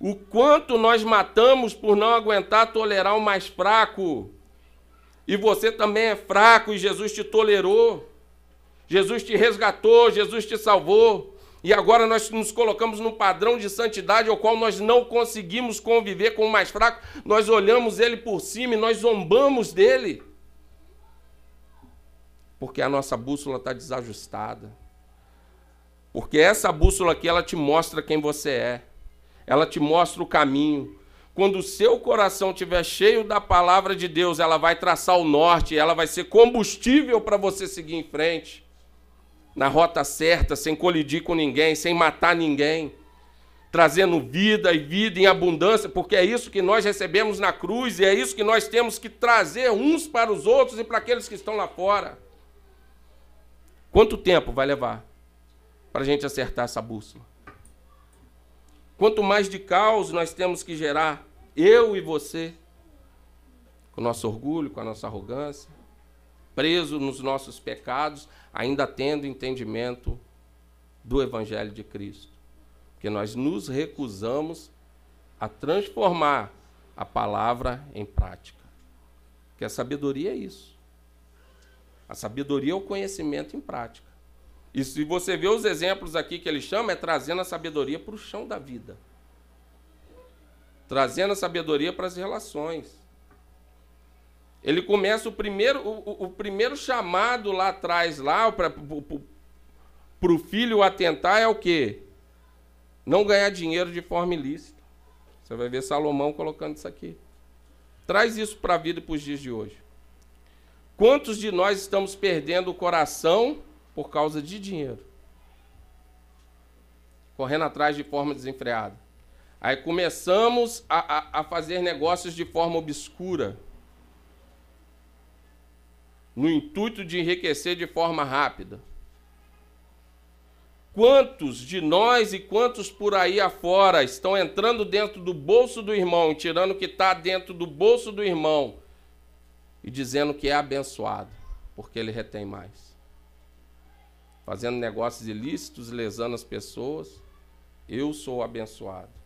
Speaker 1: O quanto nós matamos por não aguentar tolerar o mais fraco. E você também é fraco e Jesus te tolerou. Jesus te resgatou, Jesus te salvou. E agora nós nos colocamos num padrão de santidade ao qual nós não conseguimos conviver com o mais fraco. Nós olhamos ele por cima e nós zombamos dele. Porque a nossa bússola está desajustada. Porque essa bússola aqui, ela te mostra quem você é. Ela te mostra o caminho. Quando o seu coração estiver cheio da palavra de Deus, ela vai traçar o norte, ela vai ser combustível para você seguir em frente na rota certa, sem colidir com ninguém, sem matar ninguém, trazendo vida e vida em abundância, porque é isso que nós recebemos na cruz e é isso que nós temos que trazer uns para os outros e para aqueles que estão lá fora. Quanto tempo vai levar para a gente acertar essa bússola? Quanto mais de caos nós temos que gerar, eu e você, com o nosso orgulho, com a nossa arrogância, preso nos nossos pecados, ainda tendo entendimento do Evangelho de Cristo. Porque nós nos recusamos a transformar a palavra em prática. Porque a sabedoria é isso. A sabedoria é o conhecimento em prática. E se você vê os exemplos aqui que ele chama, é trazendo a sabedoria para o chão da vida. Trazendo a sabedoria para as relações. Ele começa o primeiro, o, o primeiro chamado lá atrás, lá para o filho atentar é o quê? Não ganhar dinheiro de forma ilícita. Você vai ver Salomão colocando isso aqui. Traz isso para a vida e para os dias de hoje. Quantos de nós estamos perdendo o coração por causa de dinheiro? Correndo atrás de forma desenfreada. Aí começamos a, a, a fazer negócios de forma obscura no intuito de enriquecer de forma rápida. Quantos de nós e quantos por aí afora estão entrando dentro do bolso do irmão, tirando o que está dentro do bolso do irmão e dizendo que é abençoado, porque ele retém mais? Fazendo negócios ilícitos, lesando as pessoas. Eu sou abençoado.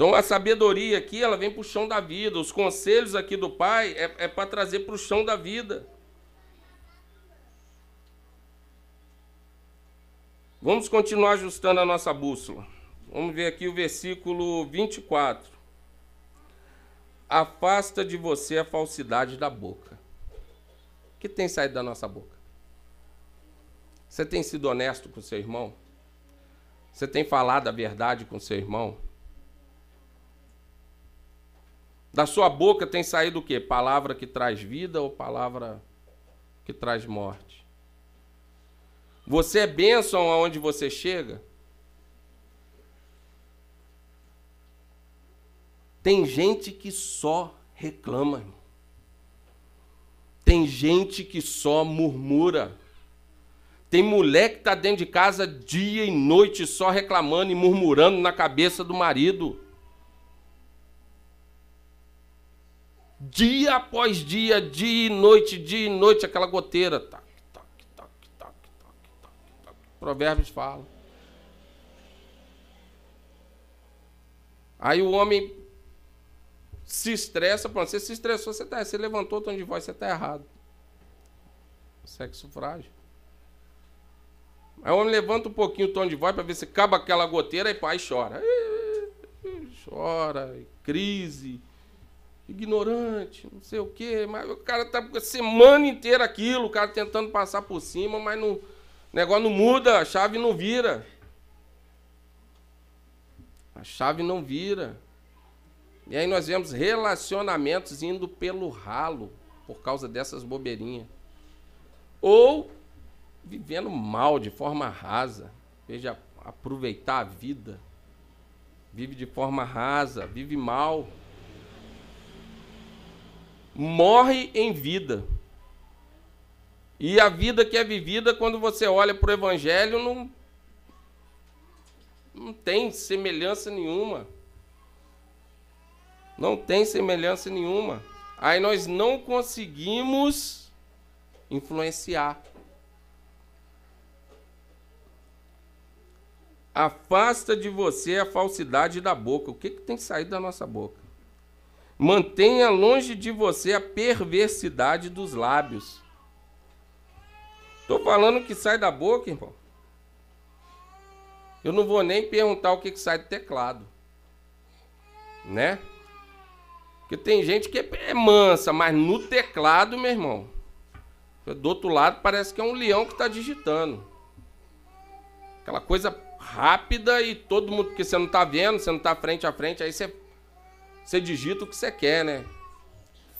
Speaker 1: Então a sabedoria aqui, ela vem para o chão da vida. Os conselhos aqui do pai é, é para trazer para o chão da vida. Vamos continuar ajustando a nossa bússola. Vamos ver aqui o versículo 24. Afasta de você a falsidade da boca. O que tem saído da nossa boca? Você tem sido honesto com seu irmão? Você tem falado a verdade com seu irmão? Da sua boca tem saído o quê? Palavra que traz vida ou palavra que traz morte? Você é bênção aonde você chega? Tem gente que só reclama. Tem gente que só murmura. Tem mulher que está dentro de casa dia e noite só reclamando e murmurando na cabeça do marido. Dia após dia, dia e noite, dia e noite, aquela goteira. Tac, tac, tac, tac, tac, tac, tac. Provérbios fala. Aí o homem se estressa, pronto, você se estressou, você, tá, você levantou o tom de voz, você está errado. Sexo frágil. Aí o homem levanta um pouquinho o tom de voz para ver se acaba aquela goteira e pai chora. Chora, crise ignorante, não sei o quê, mas o cara tá a semana inteira aquilo, o cara tentando passar por cima, mas não, o negócio não muda, a chave não vira. A chave não vira. E aí nós vemos relacionamentos indo pelo ralo por causa dessas bobeirinhas. Ou vivendo mal, de forma rasa. Veja, aproveitar a vida. Vive de forma rasa, vive mal morre em vida. E a vida que é vivida, quando você olha para o Evangelho, não, não tem semelhança nenhuma. Não tem semelhança nenhuma. Aí nós não conseguimos influenciar. Afasta de você a falsidade da boca. O que, que tem que sair da nossa boca? Mantenha longe de você a perversidade dos lábios. Estou falando que sai da boca, irmão. Eu não vou nem perguntar o que, que sai do teclado. Né? Porque tem gente que é mansa, mas no teclado, meu irmão, do outro lado parece que é um leão que está digitando. Aquela coisa rápida e todo mundo, que você não está vendo, você não está frente a frente, aí você, você digita o que você quer, né?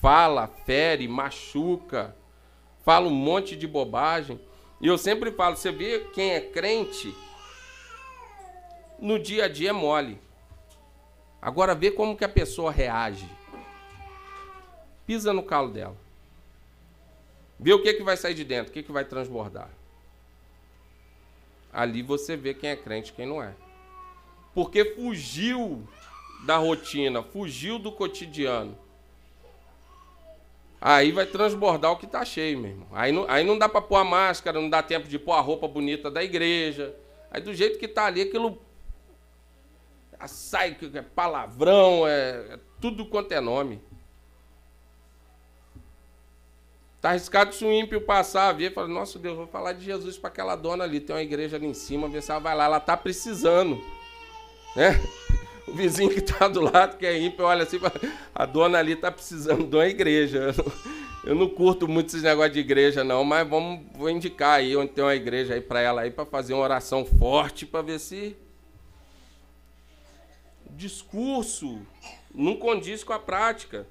Speaker 1: Fala, fere, machuca, fala um monte de bobagem. E eu sempre falo, você vê quem é crente, no dia a dia é mole. Agora vê como que a pessoa reage. Pisa no calo dela. Vê o que, que vai sair de dentro, o que, que vai transbordar. Ali você vê quem é crente e quem não é. Porque fugiu da rotina, fugiu do cotidiano. Aí vai transbordar o que está cheio, meu irmão. Aí não, aí não dá para pôr a máscara, não dá tempo de pôr a roupa bonita da igreja. Aí do jeito que está ali, aquilo sai, é palavrão, é, é tudo quanto é nome. Está arriscado se um ímpio passar, ver e falar, nossa Deus, vou falar de Jesus para aquela dona ali, tem uma igreja ali em cima, ver se ela vai lá, ela está precisando. Né? O vizinho que está do lado, que é ímpio, olha assim, a dona ali está precisando de uma igreja. Eu não curto muito esse negócio de igreja, não, mas vamos, vou indicar aí onde tem uma igreja aí para ela aí, para fazer uma oração forte, para ver se discurso não condiz com a prática.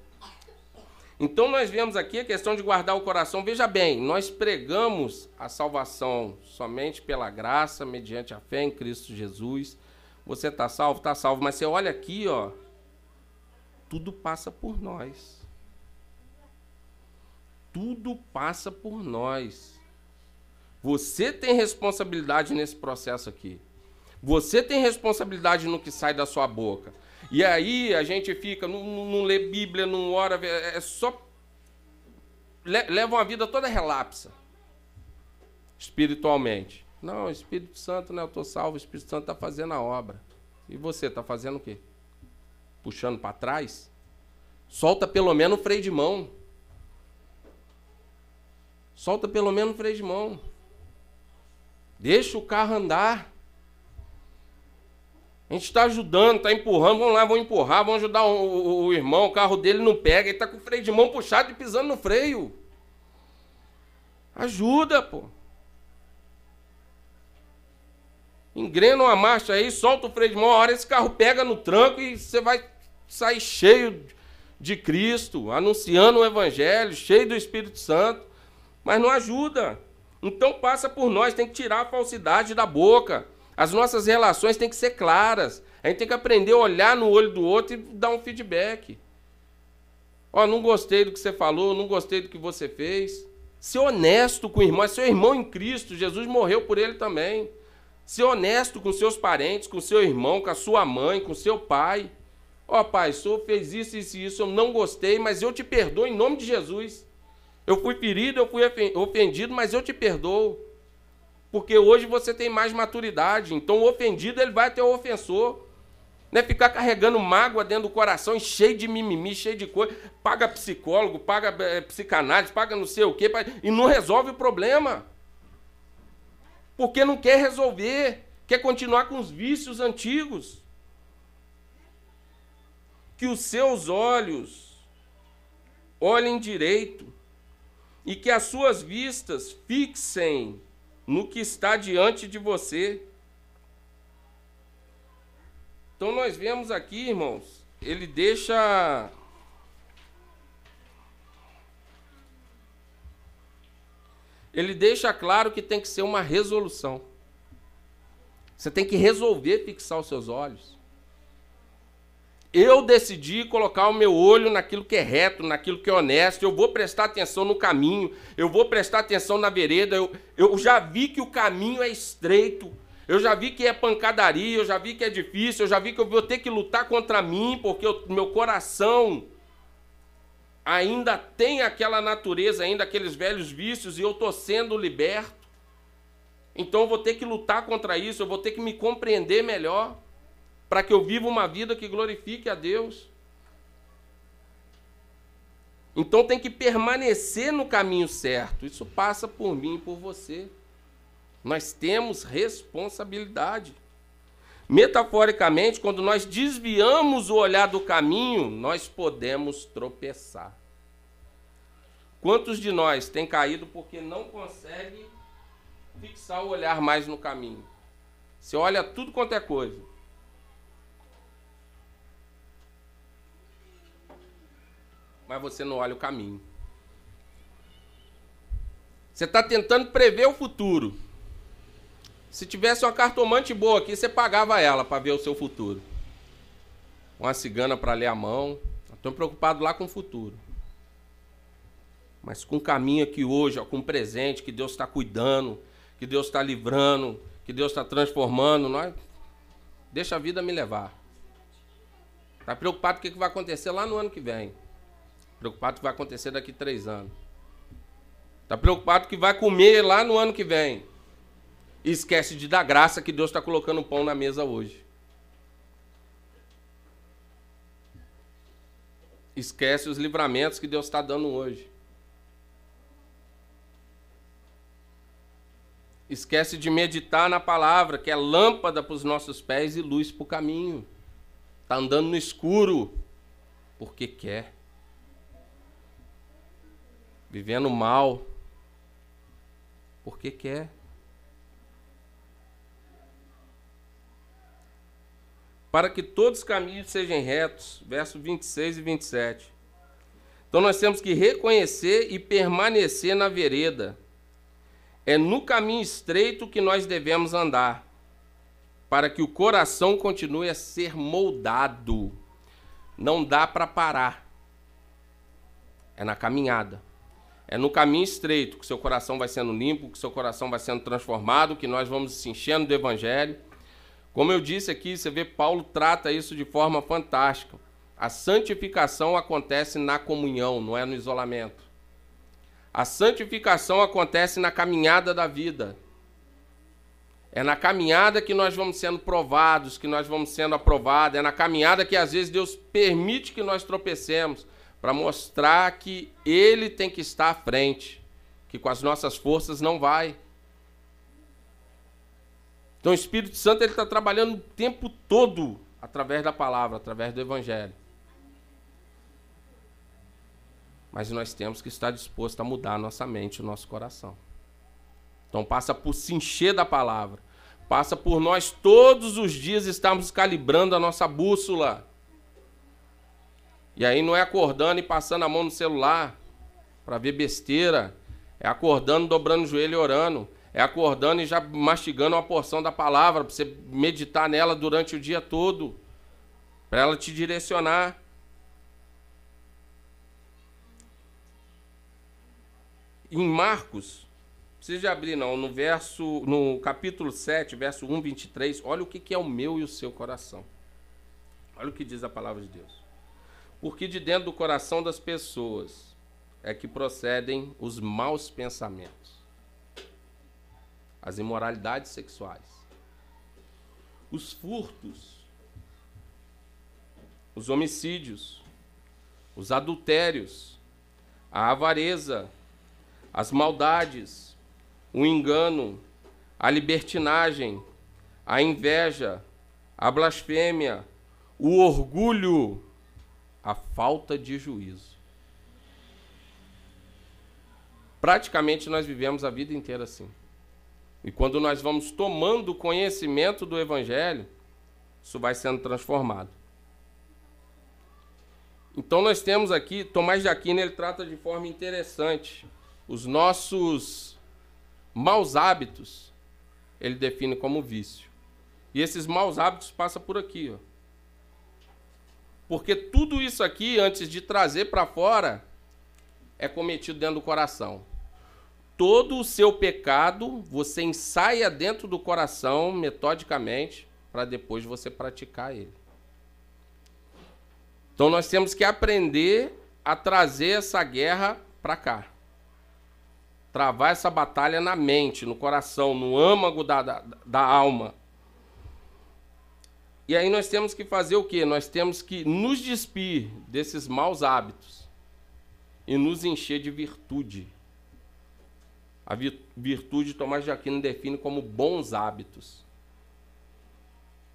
Speaker 1: Então nós vemos aqui a questão de guardar o coração. Veja bem, nós pregamos a salvação somente pela graça, mediante a fé em Cristo Jesus. Você está salvo? Está salvo. Mas você olha aqui, ó. Tudo passa por nós. Tudo passa por nós. Você tem responsabilidade nesse processo aqui. Você tem responsabilidade no que sai da sua boca. E aí a gente fica, não, não lê Bíblia, não ora, é, é só. Leva uma vida toda relapsa. Espiritualmente. Não, Espírito Santo, né? Eu estou salvo, o Espírito Santo está fazendo a obra. E você está fazendo o quê? Puxando para trás? Solta pelo menos o freio de mão. Solta pelo menos o freio de mão. Deixa o carro andar. A gente está ajudando, está empurrando, vamos lá, vamos empurrar, vamos ajudar o, o, o, irmão, o carro dele não pega, ele está com o freio de mão puxado e pisando no freio. Ajuda, pô. Engrena uma marcha aí, solta o freio de mão, a hora esse carro pega no tranco e você vai sair cheio de Cristo, anunciando o Evangelho, cheio do Espírito Santo, mas não ajuda. Então passa por nós, tem que tirar a falsidade da boca. As nossas relações têm que ser claras. A gente tem que aprender a olhar no olho do outro e dar um feedback. Ó, oh, não gostei do que você falou, não gostei do que você fez. Ser honesto com o irmão, é seu irmão em Cristo, Jesus morreu por ele também. Ser honesto com seus parentes, com seu irmão, com a sua mãe, com seu pai. Ó oh, pai, o senhor fez isso, isso e isso, eu não gostei, mas eu te perdoo em nome de Jesus. Eu fui ferido, eu fui ofendido, mas eu te perdoo. Porque hoje você tem mais maturidade. Então o ofendido ele vai até o ofensor. Não é ficar carregando mágoa dentro do coração, cheio de mimimi, cheio de coisa. Paga psicólogo, paga é, psicanálise, paga não sei o quê, e não resolve o problema. Porque não quer resolver, quer continuar com os vícios antigos. Que os seus olhos olhem direito e que as suas vistas fixem no que está diante de você. Então nós vemos aqui, irmãos, ele deixa ele deixa claro que tem que ser uma resolução. Você tem que resolver fixar os seus olhos. Eu decidi colocar o meu olho naquilo que é reto, naquilo que é honesto. Eu vou prestar atenção no caminho, eu vou prestar atenção na vereda. Eu, eu já vi que o caminho é estreito. Eu já vi que é pancadaria, eu já vi que é difícil, eu já vi que eu vou ter que lutar contra mim, porque meu coração ainda tem aquela natureza, ainda aqueles velhos vícios e eu estou sendo liberto. Então eu vou ter que lutar contra isso, eu vou ter que me compreender melhor para que eu viva uma vida que glorifique a Deus. Então tem que permanecer no caminho certo. Isso passa por mim e por você. Nós temos responsabilidade. Metaforicamente, quando nós desviamos o olhar do caminho, nós podemos tropeçar. Quantos de nós têm caído porque não consegue fixar o olhar mais no caminho? Você olha tudo quanto é coisa. Mas você não olha o caminho. Você está tentando prever o futuro. Se tivesse uma cartomante boa aqui, você pagava ela para ver o seu futuro. Uma cigana para ler a mão. Estou preocupado lá com o futuro. Mas com o caminho aqui hoje, ó, com o presente que Deus está cuidando, que Deus está livrando, que Deus está transformando, nós deixa a vida me levar. Está preocupado com o que vai acontecer lá no ano que vem. Preocupado com o que vai acontecer daqui três anos. Está preocupado com o que vai comer lá no ano que vem. E esquece de dar graça que Deus está colocando pão na mesa hoje. Esquece os livramentos que Deus está dando hoje. Esquece de meditar na palavra, que é lâmpada para os nossos pés e luz para o caminho. Está andando no escuro porque quer. Vivendo mal porque quer. Para que todos os caminhos sejam retos. Verso 26 e 27. Então nós temos que reconhecer e permanecer na vereda. É no caminho estreito que nós devemos andar, para que o coração continue a ser moldado. Não dá para parar. É na caminhada. É no caminho estreito que seu coração vai sendo limpo, que seu coração vai sendo transformado, que nós vamos se enchendo do evangelho como eu disse aqui, você vê Paulo trata isso de forma fantástica. A santificação acontece na comunhão, não é no isolamento. A santificação acontece na caminhada da vida. É na caminhada que nós vamos sendo provados, que nós vamos sendo aprovados. É na caminhada que às vezes Deus permite que nós tropecemos para mostrar que Ele tem que estar à frente, que com as nossas forças não vai. Então o Espírito Santo ele está trabalhando o tempo todo através da palavra, através do Evangelho. Mas nós temos que estar disposto a mudar a nossa mente, o nosso coração. Então passa por se encher da palavra. Passa por nós todos os dias estarmos calibrando a nossa bússola. E aí não é acordando e passando a mão no celular para ver besteira. É acordando, dobrando o joelho e orando é acordando e já mastigando uma porção da palavra, para você meditar nela durante o dia todo, para ela te direcionar. Em Marcos, precisa abrir não, no verso, no capítulo 7, verso 1, 23, olha o que, que é o meu e o seu coração. Olha o que diz a palavra de Deus. Porque de dentro do coração das pessoas é que procedem os maus pensamentos as imoralidades sexuais, os furtos, os homicídios, os adultérios, a avareza, as maldades, o engano, a libertinagem, a inveja, a blasfêmia, o orgulho, a falta de juízo. Praticamente nós vivemos a vida inteira assim. E quando nós vamos tomando conhecimento do Evangelho, isso vai sendo transformado. Então nós temos aqui, Tomás de Aquino ele trata de forma interessante os nossos maus hábitos, ele define como vício. E esses maus hábitos passam por aqui, ó. Porque tudo isso aqui, antes de trazer para fora, é cometido dentro do coração todo o seu pecado, você ensaia dentro do coração metodicamente para depois você praticar ele. Então nós temos que aprender a trazer essa guerra para cá. Travar essa batalha na mente, no coração, no âmago da, da, da alma. E aí nós temos que fazer o quê? Nós temos que nos despir desses maus hábitos e nos encher de virtude. A virtude Tomás de Aquino define como bons hábitos.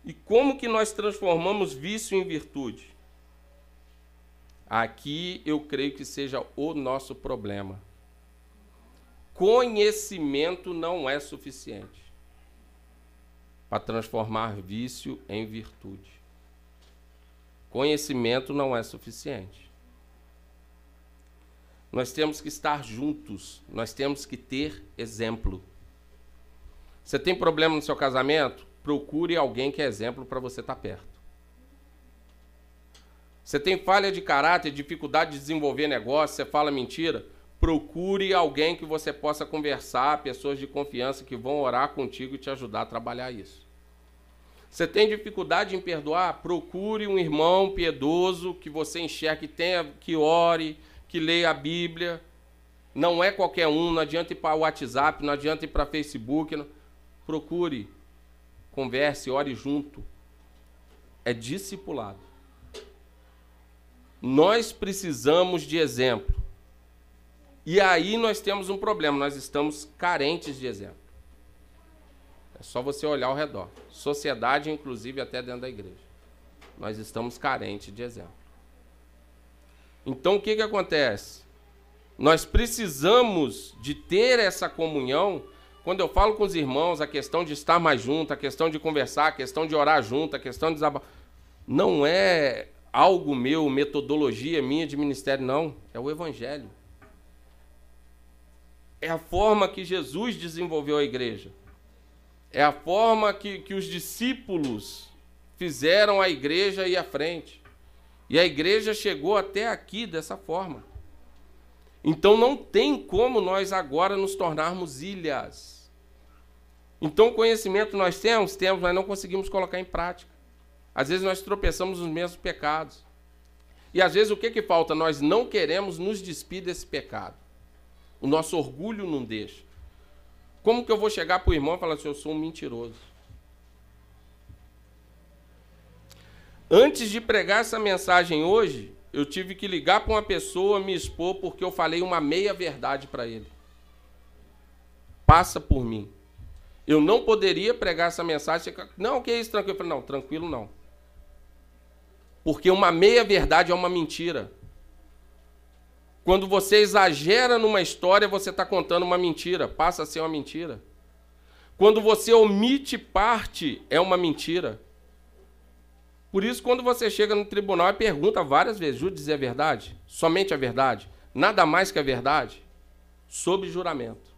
Speaker 1: E como que nós transformamos vício em virtude? Aqui eu creio que seja o nosso problema. Conhecimento não é suficiente para transformar vício em virtude. Conhecimento não é suficiente. Nós temos que estar juntos, nós temos que ter exemplo. Você tem problema no seu casamento? Procure alguém que é exemplo para você estar tá perto. Você tem falha de caráter, dificuldade de desenvolver negócio, você fala mentira? Procure alguém que você possa conversar, pessoas de confiança que vão orar contigo e te ajudar a trabalhar isso. Você tem dificuldade em perdoar? Procure um irmão piedoso que você enxergue, que tenha, que ore, que leia a Bíblia. Não é qualquer um, não adianta ir para o WhatsApp, não adianta ir para Facebook. Não. Procure, converse, ore junto. É discipulado. Nós precisamos de exemplo. E aí nós temos um problema, nós estamos carentes de exemplo. É só você olhar ao redor. Sociedade, inclusive, até dentro da igreja. Nós estamos carentes de exemplo. Então o que, que acontece? Nós precisamos de ter essa comunhão. Quando eu falo com os irmãos, a questão de estar mais junto, a questão de conversar, a questão de orar junto, a questão de desabafar. Não é algo meu, metodologia minha de ministério, não. É o Evangelho. É a forma que Jesus desenvolveu a igreja. É a forma que, que os discípulos fizeram a igreja ir à frente. E a igreja chegou até aqui dessa forma. Então não tem como nós agora nos tornarmos ilhas. Então conhecimento nós temos, temos, mas não conseguimos colocar em prática. Às vezes nós tropeçamos nos mesmos pecados. E às vezes o que, que falta? Nós não queremos nos despir desse pecado. O nosso orgulho não deixa. Como que eu vou chegar para o irmão e falar assim, eu sou um mentiroso? Antes de pregar essa mensagem hoje, eu tive que ligar para uma pessoa, me expor, porque eu falei uma meia-verdade para ele. Passa por mim. Eu não poderia pregar essa mensagem. Não, que isso, tranquilo? Eu falei, não, tranquilo não. Porque uma meia-verdade é uma mentira. Quando você exagera numa história, você está contando uma mentira, passa a ser uma mentira. Quando você omite parte, é uma mentira. Por isso, quando você chega no tribunal e pergunta várias vezes, juro dizer a verdade? Somente a verdade? Nada mais que a verdade? Sob juramento.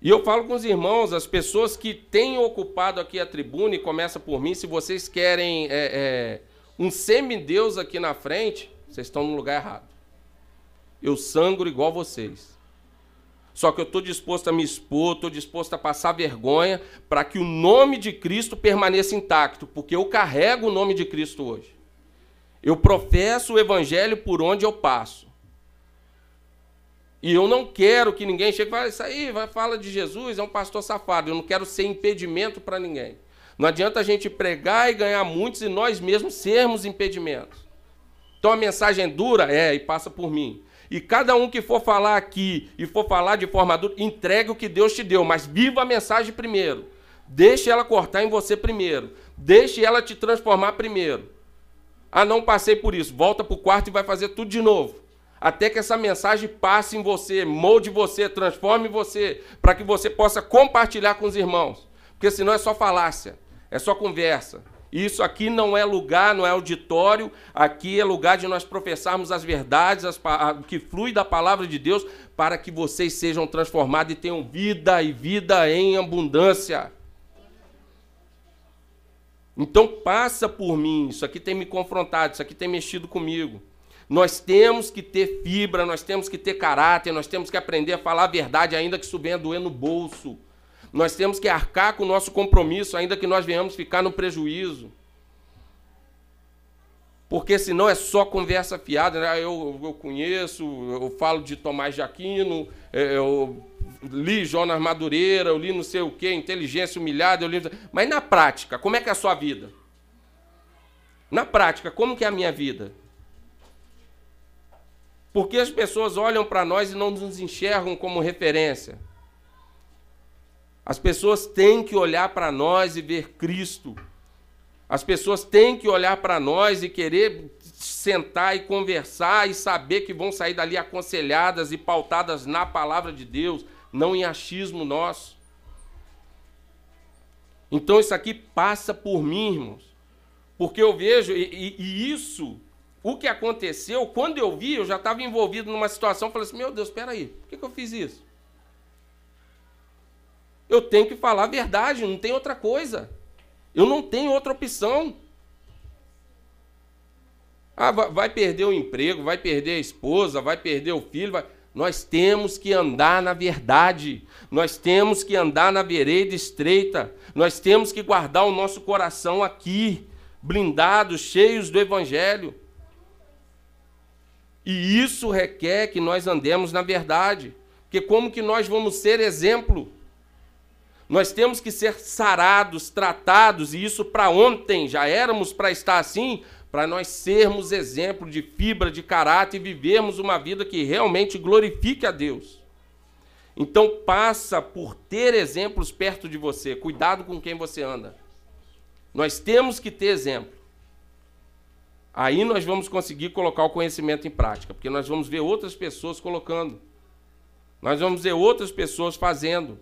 Speaker 1: E eu falo com os irmãos, as pessoas que têm ocupado aqui a tribuna, e começa por mim, se vocês querem é, é, um semideus aqui na frente, vocês estão no lugar errado. Eu sangro igual vocês. Só que eu estou disposto a me expor, estou disposto a passar vergonha para que o nome de Cristo permaneça intacto, porque eu carrego o nome de Cristo hoje. Eu professo o evangelho por onde eu passo. E eu não quero que ninguém chegue e fale, isso aí, vai fala de Jesus, é um pastor safado. Eu não quero ser impedimento para ninguém. Não adianta a gente pregar e ganhar muitos e nós mesmos sermos impedimentos. Então a mensagem é dura? É, e passa por mim. E cada um que for falar aqui e for falar de forma adulta, entregue o que Deus te deu, mas viva a mensagem primeiro. Deixe ela cortar em você primeiro. Deixe ela te transformar primeiro. Ah, não passei por isso. Volta para o quarto e vai fazer tudo de novo. Até que essa mensagem passe em você, molde você, transforme você, para que você possa compartilhar com os irmãos. Porque senão é só falácia, é só conversa. Isso aqui não é lugar, não é auditório, aqui é lugar de nós professarmos as verdades, as, que flui da palavra de Deus, para que vocês sejam transformados e tenham vida e vida em abundância. Então passa por mim, isso aqui tem me confrontado, isso aqui tem mexido comigo. Nós temos que ter fibra, nós temos que ter caráter, nós temos que aprender a falar a verdade, ainda que isso venha doer no bolso. Nós temos que arcar com o nosso compromisso, ainda que nós venhamos ficar no prejuízo. Porque senão é só conversa fiada. Né? Eu, eu conheço, eu falo de Tomás de Aquino, é, eu li Jonas Madureira, eu li não sei o quê, Inteligência Humilhada, eu li... Mas na prática, como é que é a sua vida? Na prática, como que é a minha vida? Porque as pessoas olham para nós e não nos enxergam como referência. As pessoas têm que olhar para nós e ver Cristo. As pessoas têm que olhar para nós e querer sentar e conversar e saber que vão sair dali aconselhadas e pautadas na palavra de Deus, não em achismo nosso. Então isso aqui passa por mim, irmãos. Porque eu vejo, e, e, e isso o que aconteceu, quando eu vi, eu já estava envolvido numa situação, falei assim, meu Deus, espera aí, por que, que eu fiz isso? Eu tenho que falar a verdade, não tem outra coisa. Eu não tenho outra opção. Ah, vai perder o emprego, vai perder a esposa, vai perder o filho. Vai... Nós temos que andar na verdade. Nós temos que andar na vereda estreita. Nós temos que guardar o nosso coração aqui, blindado, cheios do Evangelho. E isso requer que nós andemos na verdade. Porque como que nós vamos ser exemplo? Nós temos que ser sarados, tratados, e isso para ontem já éramos para estar assim, para nós sermos exemplo de fibra, de caráter e vivermos uma vida que realmente glorifique a Deus. Então passa por ter exemplos perto de você. Cuidado com quem você anda. Nós temos que ter exemplo. Aí nós vamos conseguir colocar o conhecimento em prática, porque nós vamos ver outras pessoas colocando. Nós vamos ver outras pessoas fazendo.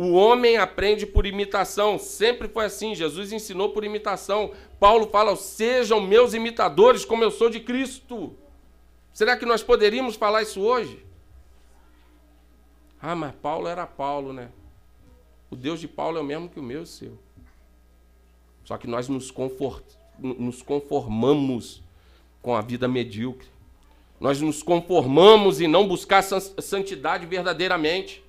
Speaker 1: O homem aprende por imitação, sempre foi assim. Jesus ensinou por imitação. Paulo fala: sejam meus imitadores, como eu sou de Cristo. Será que nós poderíamos falar isso hoje? Ah, mas Paulo era Paulo, né? O Deus de Paulo é o mesmo que o meu e o seu. Só que nós nos conformamos com a vida medíocre. Nós nos conformamos em não buscar santidade verdadeiramente.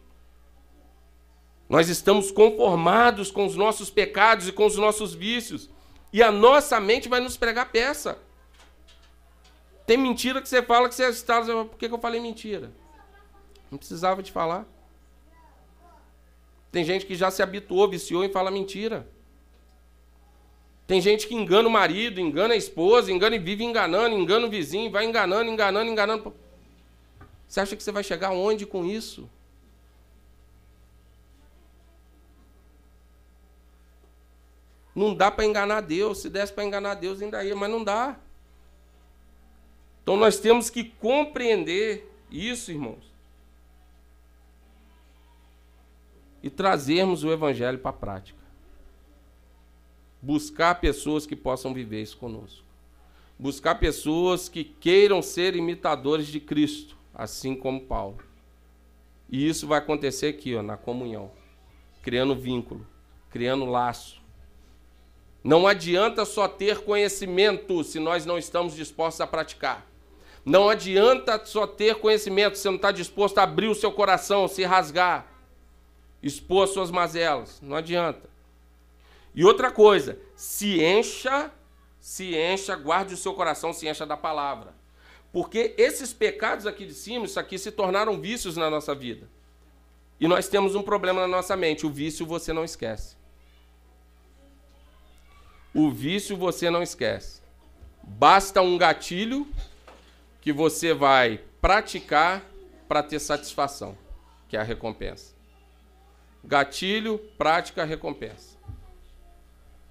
Speaker 1: Nós estamos conformados com os nossos pecados e com os nossos vícios. E a nossa mente vai nos pregar peça. Tem mentira que você fala que você está. Por que eu falei mentira? Não precisava de falar. Tem gente que já se habituou, viciou em falar mentira. Tem gente que engana o marido, engana a esposa, engana e vive enganando, engana o vizinho, vai enganando, enganando, enganando. Você acha que você vai chegar onde com isso? Não dá para enganar Deus. Se desse para enganar Deus, ainda ia, mas não dá. Então nós temos que compreender isso, irmãos. E trazermos o Evangelho para a prática buscar pessoas que possam viver isso conosco. Buscar pessoas que queiram ser imitadores de Cristo, assim como Paulo. E isso vai acontecer aqui, ó, na comunhão, criando vínculo, criando laço. Não adianta só ter conhecimento se nós não estamos dispostos a praticar. Não adianta só ter conhecimento se não está disposto a abrir o seu coração, se rasgar, expor as suas mazelas. Não adianta. E outra coisa, se encha, se encha, guarde o seu coração, se encha da palavra. Porque esses pecados aqui de cima, isso aqui se tornaram vícios na nossa vida. E nós temos um problema na nossa mente, o vício você não esquece. O vício você não esquece. Basta um gatilho que você vai praticar para ter satisfação, que é a recompensa. Gatilho, prática, recompensa.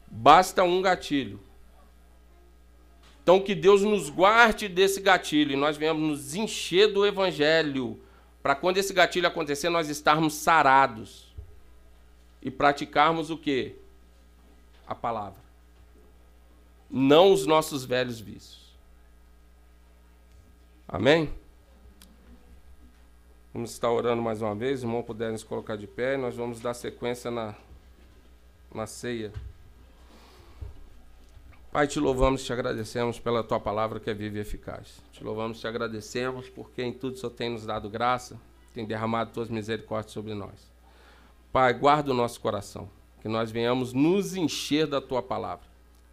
Speaker 1: Basta um gatilho. Então que Deus nos guarde desse gatilho e nós venhamos nos encher do evangelho, para quando esse gatilho acontecer nós estarmos sarados e praticarmos o que? A palavra. Não os nossos velhos vícios. Amém? Vamos estar orando mais uma vez, irmão, puderem se colocar de pé, nós vamos dar sequência na, na ceia. Pai, te louvamos e te agradecemos pela tua palavra que é viva e eficaz. Te louvamos e te agradecemos porque em tudo só tem nos dado graça, tem derramado tuas misericórdias sobre nós. Pai, guarda o nosso coração, que nós venhamos nos encher da tua palavra,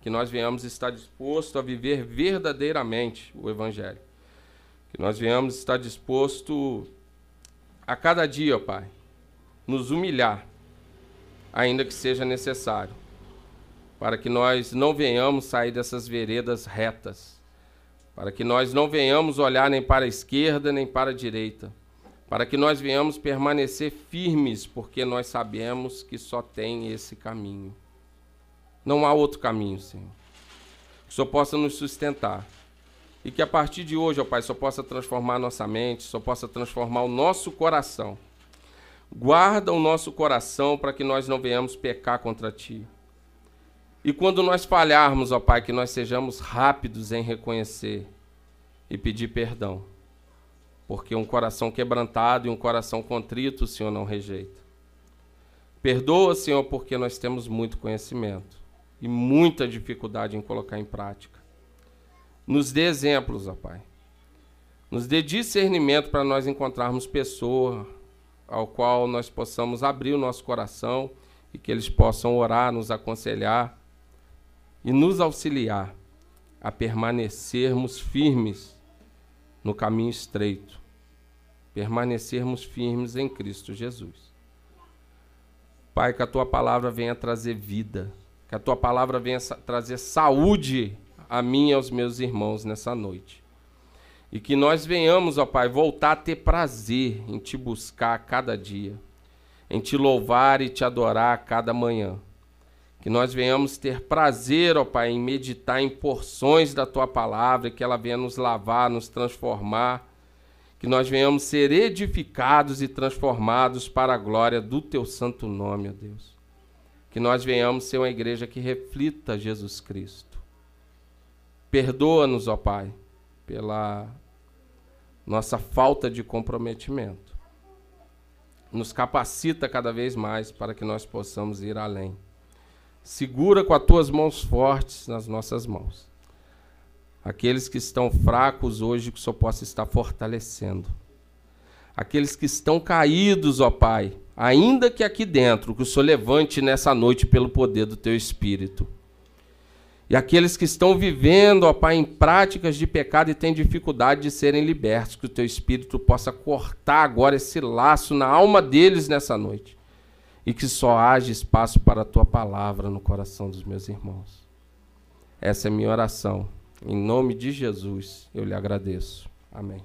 Speaker 1: que nós venhamos estar disposto a viver verdadeiramente o Evangelho. Que nós venhamos estar disposto a cada dia, ó Pai, nos humilhar, ainda que seja necessário, para que nós não venhamos sair dessas veredas retas, para que nós não venhamos olhar nem para a esquerda nem para a direita, para que nós venhamos permanecer firmes, porque nós sabemos que só tem esse caminho. Não há outro caminho, Senhor. Que Senhor possa nos sustentar. E que a partir de hoje, ó Pai, só possa transformar nossa mente, só possa transformar o nosso coração. Guarda o nosso coração para que nós não venhamos pecar contra Ti. E quando nós falharmos, ó Pai, que nós sejamos rápidos em reconhecer e pedir perdão. Porque um coração quebrantado e um coração contrito o Senhor não rejeita. Perdoa, Senhor, porque nós temos muito conhecimento e muita dificuldade em colocar em prática. Nos dê exemplos, ó Pai. Nos dê discernimento para nós encontrarmos pessoa ao qual nós possamos abrir o nosso coração e que eles possam orar, nos aconselhar e nos auxiliar a permanecermos firmes no caminho estreito, permanecermos firmes em Cristo Jesus. Pai, que a tua palavra venha trazer vida que a tua palavra venha trazer saúde a mim e aos meus irmãos nessa noite. E que nós venhamos, ó Pai, voltar a ter prazer em te buscar a cada dia, em te louvar e te adorar a cada manhã. Que nós venhamos ter prazer, ó Pai, em meditar em porções da tua palavra, que ela venha nos lavar, nos transformar. Que nós venhamos ser edificados e transformados para a glória do teu santo nome, ó Deus que nós venhamos ser uma igreja que reflita Jesus Cristo. Perdoa-nos, ó Pai, pela nossa falta de comprometimento. Nos capacita cada vez mais para que nós possamos ir além. Segura com as tuas mãos fortes nas nossas mãos. Aqueles que estão fracos hoje, que o Senhor possa estar fortalecendo. Aqueles que estão caídos, ó Pai, ainda que aqui dentro, que o Senhor levante nessa noite pelo poder do teu Espírito. E aqueles que estão vivendo, ó Pai, em práticas de pecado e têm dificuldade de serem libertos, que o teu Espírito possa cortar agora esse laço na alma deles nessa noite. E que só haja espaço para a tua palavra no coração dos meus irmãos. Essa é a minha oração. Em nome de Jesus, eu lhe agradeço. Amém.